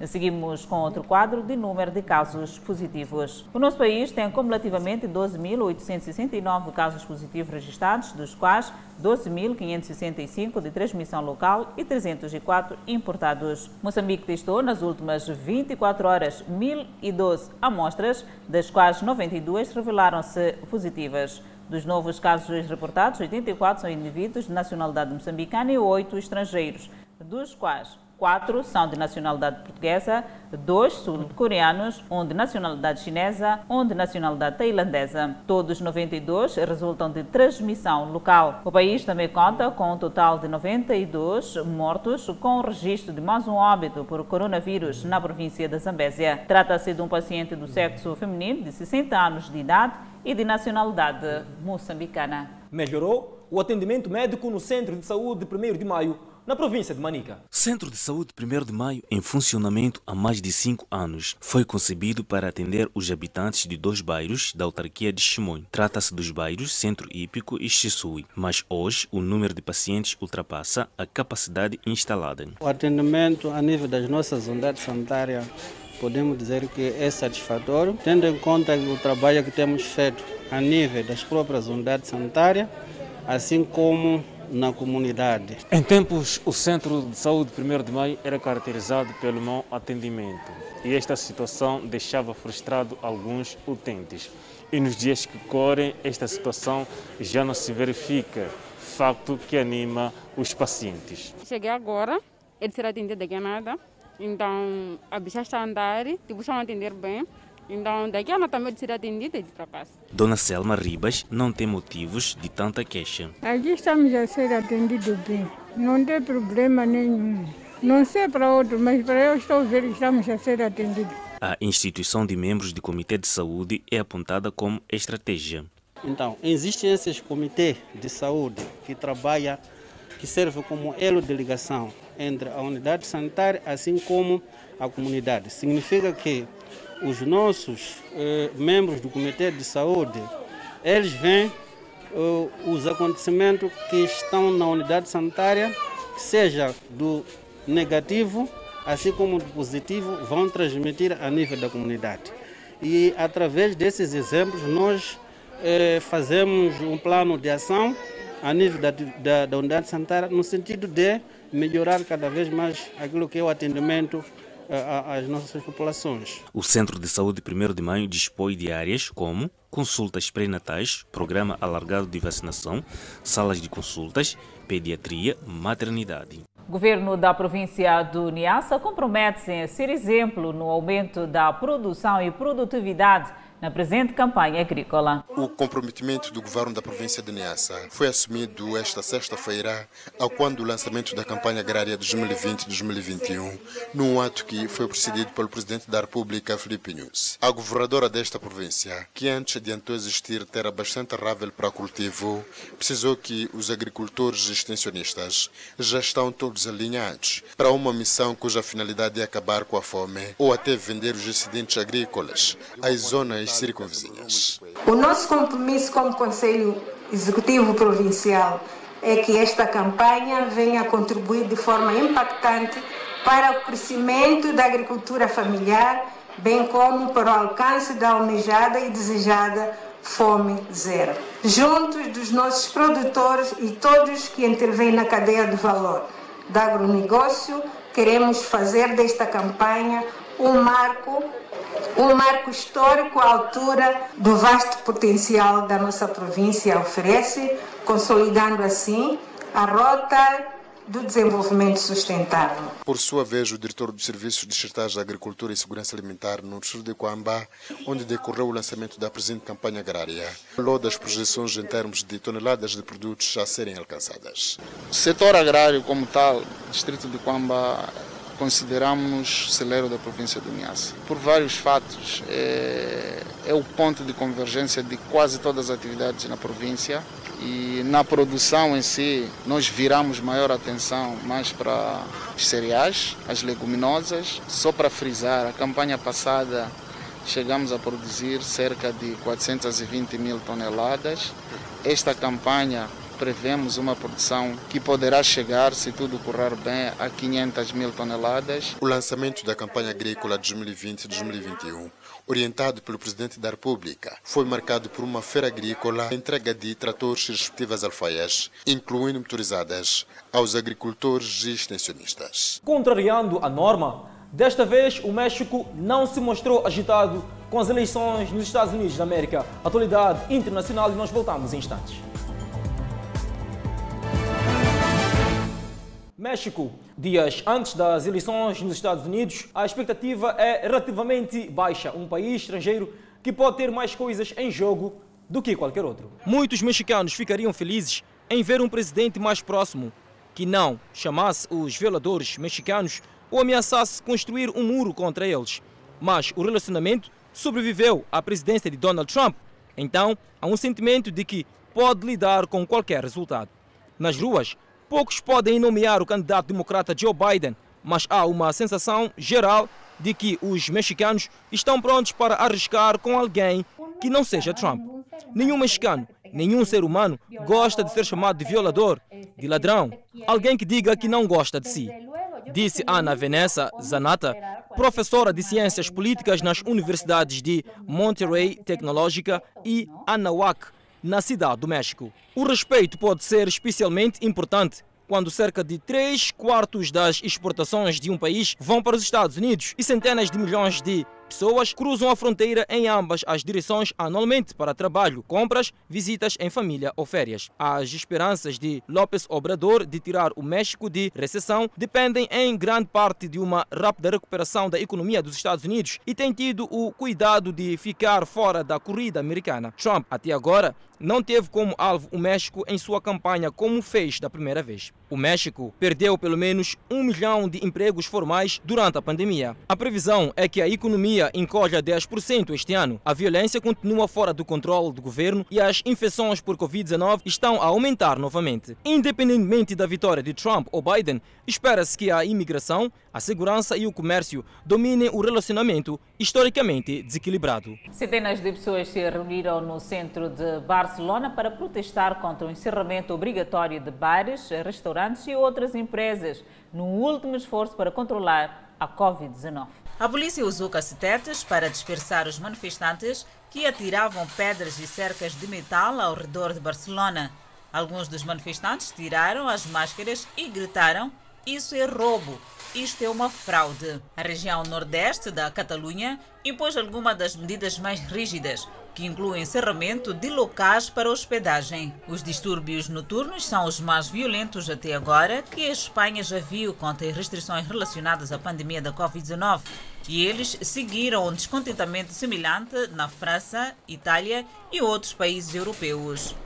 Seguimos com outro quadro de número de casos positivos. O nosso país tem cumulativamente 12.869 casos positivos registrados, dos quais 12.565 de transmissão local e 304 importados. Moçambique testou nas últimas 24 horas 1.012 amostras, das quais 92 revelaram-se positivas. Dos novos casos reportados, 84 são indivíduos de nacionalidade moçambicana e 8 estrangeiros, dos quais quatro são de nacionalidade portuguesa, dois sul-coreanos, um de nacionalidade chinesa, um de nacionalidade tailandesa. Todos 92 resultam de transmissão local. O país também conta com um total de 92 mortos, com o registro de mais um óbito por coronavírus na província da Zambésia. Trata-se de um paciente do sexo feminino de 60 anos de idade e de nacionalidade moçambicana. Melhorou o atendimento médico no Centro de Saúde 1 de Maio na província de Manica. Centro de Saúde 1 de Maio, em funcionamento há mais de cinco anos, foi concebido para atender os habitantes de dois bairros da autarquia de Chimoio. Trata-se dos bairros Centro Hípico e Xisui, mas hoje o número de pacientes ultrapassa a capacidade instalada. O atendimento a nível das nossas unidades sanitárias podemos dizer que é satisfatório, tendo em conta o trabalho que temos feito a nível das próprias unidades sanitárias, assim como na comunidade. Em tempos, o Centro de Saúde 1 de Maio era caracterizado pelo mau atendimento e esta situação deixava frustrado alguns utentes. E nos dias que correm, esta situação já não se verifica, facto que anima os pacientes. Cheguei agora, ele será atendido daqui a nada, então a bicha está a andar, tipo, estão a atender bem. Então, daqui a nada também de ser atendida e de para casa. Dona Selma Ribas não tem motivos de tanta queixa. Aqui estamos a ser atendidos bem, não tem problema nenhum. Não sei para outro, mas para eu estou a ver que estamos a ser atendidos. A instituição de membros do Comitê de Saúde é apontada como estratégia. Então, existe esse comitê de saúde que trabalha, que serve como elo de ligação entre a unidade sanitária assim como a comunidade. Significa que os nossos eh, membros do Comitê de Saúde, eles veem eh, os acontecimentos que estão na unidade sanitária, seja do negativo, assim como do positivo, vão transmitir a nível da comunidade. E através desses exemplos, nós eh, fazemos um plano de ação a nível da, da, da unidade sanitária, no sentido de melhorar cada vez mais aquilo que é o atendimento às nossas populações. O Centro de Saúde 1 de Maio dispõe de áreas como consultas pré-natais, programa alargado de vacinação, salas de consultas, pediatria, maternidade. O governo da província do Niassa compromete-se a ser exemplo no aumento da produção e produtividade na presente campanha agrícola. O comprometimento do governo da província de Niassa foi assumido esta sexta-feira, ao quando o lançamento da campanha agrária 2020-2021, num ato que foi precedido pelo presidente da República, Felipe Nunes. A governadora desta província, que antes adiantou existir terra bastante rável para cultivo, precisou que os agricultores extensionistas já estão todos alinhados para uma missão cuja finalidade é acabar com a fome ou até vender os excedentes agrícolas às zonas circunvizinhas. O nosso compromisso como Conselho Executivo Provincial é que esta campanha venha contribuir de forma impactante para o crescimento da agricultura familiar, bem como para o alcance da almejada e desejada fome zero. Juntos dos nossos produtores e todos que intervêm na cadeia de valor do agronegócio, queremos fazer desta campanha um marco um marco histórico à altura do vasto potencial da nossa província oferece, consolidando assim a rota do desenvolvimento sustentável. Por sua vez, o diretor do Serviço de Distritais de Agricultura e Segurança Alimentar no distrito de Coamba, onde decorreu o lançamento da presente campanha agrária, falou das projeções em termos de toneladas de produtos a serem alcançadas. O setor agrário como tal, distrito de Coamba, consideramos celeiro da província do Niassa. Por vários fatos, é, é o ponto de convergência de quase todas as atividades na província e na produção em si nós viramos maior atenção mais para os cereais, as leguminosas. Só para frisar, a campanha passada chegamos a produzir cerca de 420 mil toneladas. Esta campanha prevemos uma produção que poderá chegar, se tudo correr bem, a 500 mil toneladas. O lançamento da campanha agrícola 2020-2021, orientado pelo Presidente da República, foi marcado por uma feira agrícola, entrega de tratores e respectivas alfaias, incluindo motorizadas, aos agricultores e extensionistas. Contrariando a norma, desta vez o México não se mostrou agitado com as eleições nos Estados Unidos da América. Atualidade internacional e nós voltamos em instantes. México. Dias antes das eleições nos Estados Unidos, a expectativa é relativamente baixa. Um país estrangeiro que pode ter mais coisas em jogo do que qualquer outro. Muitos mexicanos ficariam felizes em ver um presidente mais próximo que não chamasse os violadores mexicanos ou ameaçasse construir um muro contra eles. Mas o relacionamento sobreviveu à presidência de Donald Trump. Então, há um sentimento de que pode lidar com qualquer resultado. Nas ruas, Poucos podem nomear o candidato democrata Joe Biden, mas há uma sensação geral de que os mexicanos estão prontos para arriscar com alguém que não seja Trump. Nenhum mexicano, nenhum ser humano gosta de ser chamado de violador, de ladrão, alguém que diga que não gosta de si. Disse Ana Vanessa Zanata, professora de Ciências Políticas nas universidades de Monterrey Tecnológica e Anahuac, na cidade do México. O respeito pode ser especialmente importante quando cerca de 3 quartos das exportações de um país vão para os Estados Unidos e centenas de milhões de pessoas cruzam a fronteira em ambas as direções anualmente para trabalho, compras, visitas em família ou férias. As esperanças de López Obrador de tirar o México de recessão dependem em grande parte de uma rápida recuperação da economia dos Estados Unidos e tem tido o cuidado de ficar fora da corrida americana. Trump, até agora, não teve como alvo o México em sua campanha como fez da primeira vez. O México perdeu pelo menos um milhão de empregos formais durante a pandemia. A previsão é que a economia encolha 10% este ano. A violência continua fora do controle do governo e as infecções por Covid-19 estão a aumentar novamente. Independentemente da vitória de Trump ou Biden, espera-se que a imigração, a segurança e o comércio dominem o relacionamento historicamente desequilibrado. Centenas de pessoas se reuniram no centro de Barcelona para protestar contra o encerramento obrigatório de bares, restaurantes e outras empresas, no último esforço para controlar a Covid-19. A polícia usou cacetetes para dispersar os manifestantes que atiravam pedras e cercas de metal ao redor de Barcelona. Alguns dos manifestantes tiraram as máscaras e gritaram: Isso é roubo! Isto é uma fraude. A região nordeste da Catalunha impôs algumas das medidas mais rígidas, que incluem encerramento de locais para hospedagem. Os distúrbios noturnos são os mais violentos até agora que a Espanha já viu contra restrições relacionadas à pandemia da Covid-19. E eles seguiram um descontentamento semelhante na França, Itália e outros países europeus.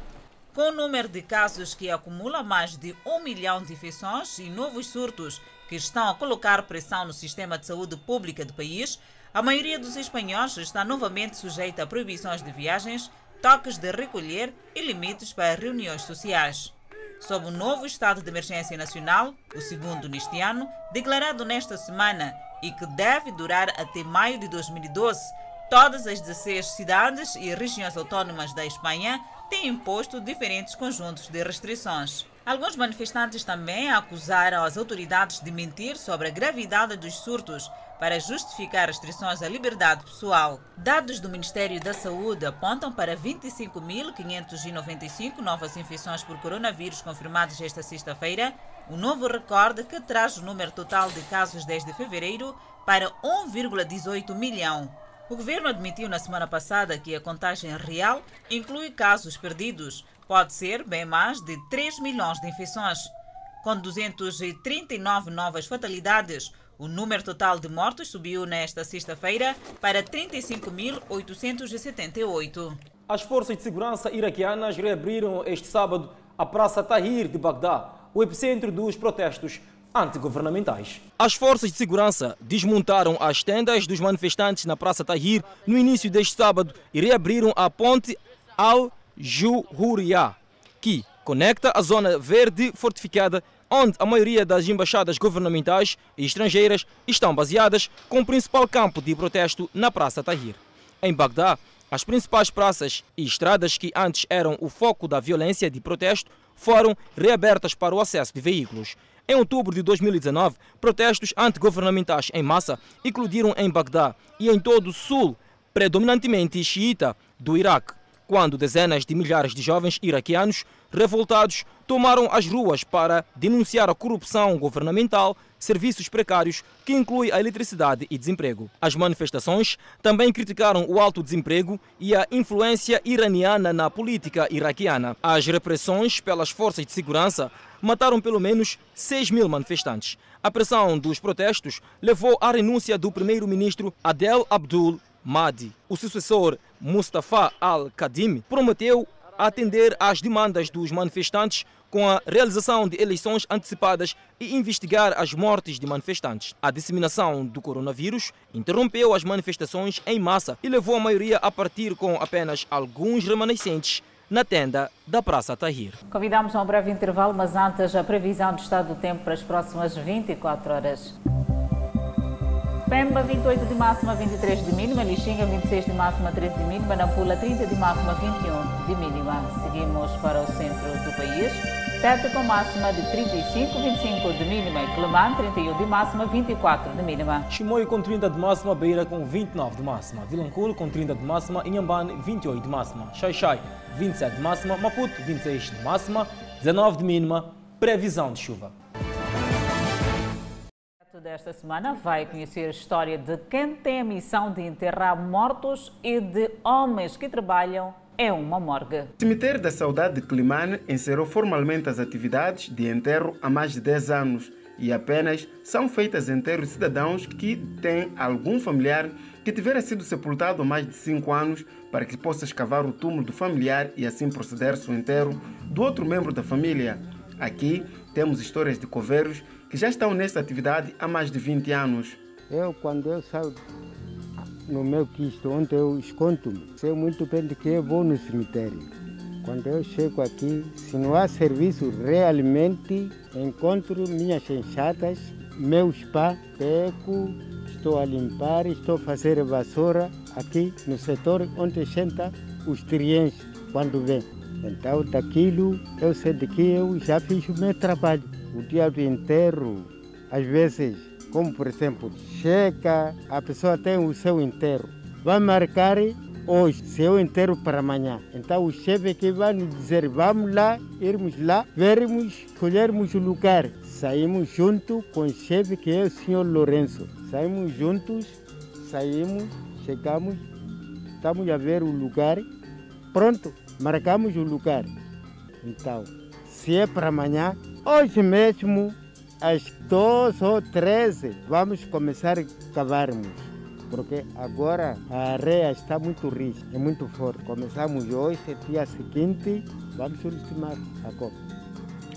Com o número de casos que acumula mais de um milhão de infecções e novos surtos que estão a colocar pressão no sistema de saúde pública do país, a maioria dos espanhóis está novamente sujeita a proibições de viagens, toques de recolher e limites para reuniões sociais. Sob o novo estado de emergência nacional, o segundo neste ano, declarado nesta semana e que deve durar até maio de 2012, todas as 16 cidades e regiões autónomas da Espanha têm imposto diferentes conjuntos de restrições. Alguns manifestantes também acusaram as autoridades de mentir sobre a gravidade dos surtos para justificar restrições à liberdade pessoal. Dados do Ministério da Saúde apontam para 25.595 novas infecções por coronavírus confirmadas esta sexta-feira, um novo recorde que traz o número total de casos desde fevereiro para 1,18 milhão. O governo admitiu na semana passada que a contagem real inclui casos perdidos, pode ser bem mais de 3 milhões de infecções. Com 239 novas fatalidades, o número total de mortos subiu nesta sexta-feira para 35.878. As forças de segurança iraquianas reabriram este sábado a Praça Tahrir de Bagdá, o epicentro dos protestos antigovernamentais. As forças de segurança desmontaram as tendas dos manifestantes na Praça Tahrir no início deste sábado e reabriram a ponte Al-Juhuriya, que conecta a zona verde fortificada onde a maioria das embaixadas governamentais e estrangeiras estão baseadas, com o principal campo de protesto na Praça Tahrir. Em Bagdá, as principais praças e estradas que antes eram o foco da violência de protesto foram reabertas para o acesso de veículos. Em outubro de 2019, protestos antigovernamentais em massa eclodiram em Bagdá e em todo o sul, predominantemente xiita, do Iraque, quando dezenas de milhares de jovens iraquianos revoltados tomaram as ruas para denunciar a corrupção governamental, serviços precários, que inclui a eletricidade e desemprego. As manifestações também criticaram o alto desemprego e a influência iraniana na política iraquiana. As repressões pelas forças de segurança mataram pelo menos 6 mil manifestantes. A pressão dos protestos levou à renúncia do primeiro-ministro Adel Abdul Mahdi. O sucessor Mustafa al-Kadhimi prometeu atender às demandas dos manifestantes com a realização de eleições antecipadas e investigar as mortes de manifestantes. A disseminação do coronavírus interrompeu as manifestações em massa e levou a maioria a partir com apenas alguns remanescentes na tenda da Praça Tahir. Convidamos a um breve intervalo, mas antes a previsão do estado do tempo para as próximas 24 horas. Pemba, 28 de máxima, 23 de mínima. Lixinga, 26 de máxima, 13 de mínima. Nampula, 30 de máxima, 21 de mínima. Seguimos para o centro do país. Tete com máxima de 35, 25 de mínima. E Clemã, 31 de máxima, 24 de mínima. Chimoio com 30 de máxima. Beira com 29 de máxima. Vilanculo com 30 de máxima. Inhambane, 28 de máxima. Xai-Xai, 27 de máxima. Maputo, 26 de máxima, 19 de mínima. Previsão de chuva desta semana vai conhecer a história de quem tem a missão de enterrar mortos e de homens que trabalham em uma morgue. O Cemitério da Saudade de Climane encerrou formalmente as atividades de enterro há mais de 10 anos e apenas são feitas enterros cidadãos que têm algum familiar que tivera sido sepultado há mais de 5 anos para que possa escavar o túmulo do familiar e assim proceder-se o enterro do outro membro da família. Aqui temos histórias de coveiros que já estão nesta atividade há mais de 20 anos. Eu, quando eu saio no meu quisto, onde eu escondo-me, sei muito bem de que eu vou no cemitério. Quando eu chego aqui, se não há serviço realmente, encontro minhas enxadas, meus pás, pego, estou a limpar, estou a fazer vassoura aqui no setor onde senta os trienses quando vêm. Então, daquilo, eu sei de que eu já fiz o meu trabalho o dia do enterro, às vezes, como por exemplo, chega, a pessoa tem o seu enterro, vai marcar hoje, seu enterro para amanhã. Então o chefe que vai nos dizer, vamos lá, irmos lá, vermos, escolhermos o lugar. Saímos junto com o chefe que é o senhor Lourenço. Saímos juntos, saímos, chegamos, estamos a ver o lugar, pronto, marcamos o lugar. Então, se é para amanhã, Hoje mesmo, às 12 ou 13, vamos começar a cavarmos. Porque agora a areia está muito rica, é muito forte. Começamos hoje, dia seguinte, vamos ultimar a copa.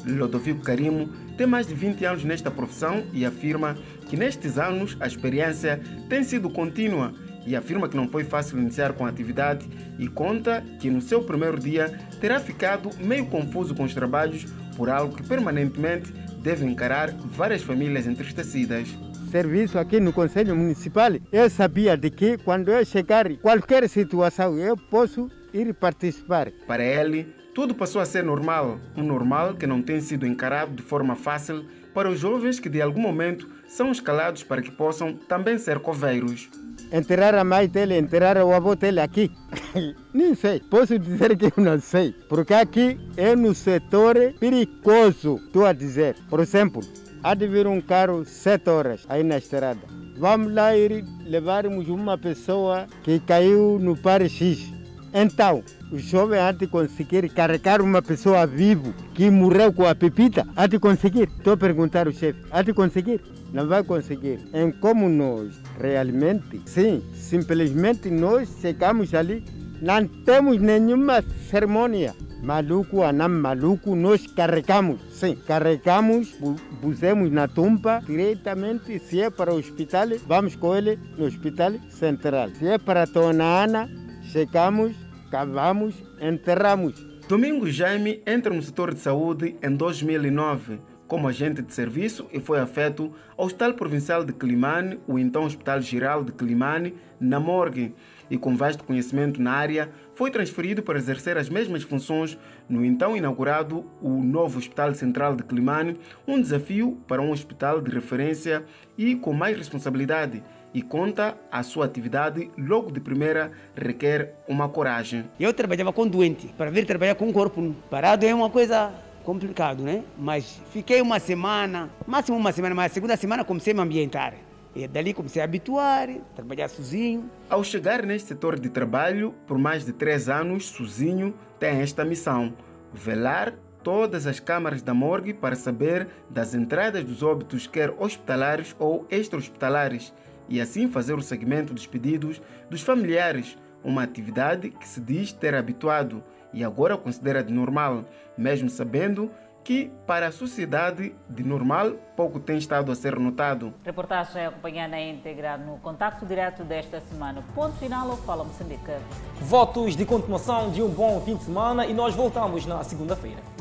Lodovico Carimo tem mais de 20 anos nesta profissão e afirma que nestes anos a experiência tem sido contínua e afirma que não foi fácil iniciar com a atividade e conta que no seu primeiro dia terá ficado meio confuso com os trabalhos por algo que permanentemente deve encarar várias famílias entristecidas. Serviço aqui no Conselho Municipal, eu sabia de que quando eu chegar qualquer situação eu posso ir participar. Para ele, tudo passou a ser normal, um normal que não tem sido encarado de forma fácil para os jovens que de algum momento são escalados para que possam também ser coveiros enterrar a mãe dele, enterrar o avô dele aqui. Nem sei. Posso dizer que eu não sei. Porque aqui é no setor perigoso. Estou a dizer. Por exemplo, há de vir um carro sete horas aí na estrada. Vamos lá ir levarmos uma pessoa que caiu no par X. Então, o jovem há de conseguir carregar uma pessoa viva que morreu com a pepita. Há de conseguir. Estou a perguntar ao chefe. Há de conseguir não vai conseguir. Em como nós realmente, sim, simplesmente nós chegamos ali, não temos nenhuma cerimônia. Maluco ou não maluco, nós carregamos, sim, carregamos, pusemos na tumba diretamente. Se é para o hospital, vamos com ele no hospital central. Se é para a Dona Ana, chegamos, cavamos, enterramos. Domingos Jaime entra no setor de saúde em 2009 como agente de serviço e foi afeto ao Hospital Provincial de Climane, o então Hospital Geral de Climane, na morgue, e com vasto conhecimento na área, foi transferido para exercer as mesmas funções no então inaugurado o novo Hospital Central de Climane, um desafio para um hospital de referência e com mais responsabilidade. E conta a sua atividade logo de primeira requer uma coragem. Eu trabalhava com doente, para vir trabalhar com o corpo parado é uma coisa complicado, né? Mas fiquei uma semana, máximo uma semana, mas a segunda semana comecei a me ambientar. E dali comecei a habituar, trabalhar sozinho. Ao chegar neste setor de trabalho, por mais de três anos, sozinho, tem esta missão: velar todas as câmaras da morgue para saber das entradas dos óbitos, quer hospitalares ou extra-hospitalares, e assim fazer o segmento dos pedidos dos familiares, uma atividade que se diz ter habituado e agora considera de normal, mesmo sabendo que, para a sociedade de normal, pouco tem estado a ser notado. Reportagem acompanhada na íntegra no contacto direto desta semana. Ponto final ao Fala Moçambique. Votos de continuação de um bom fim de semana e nós voltamos na segunda-feira.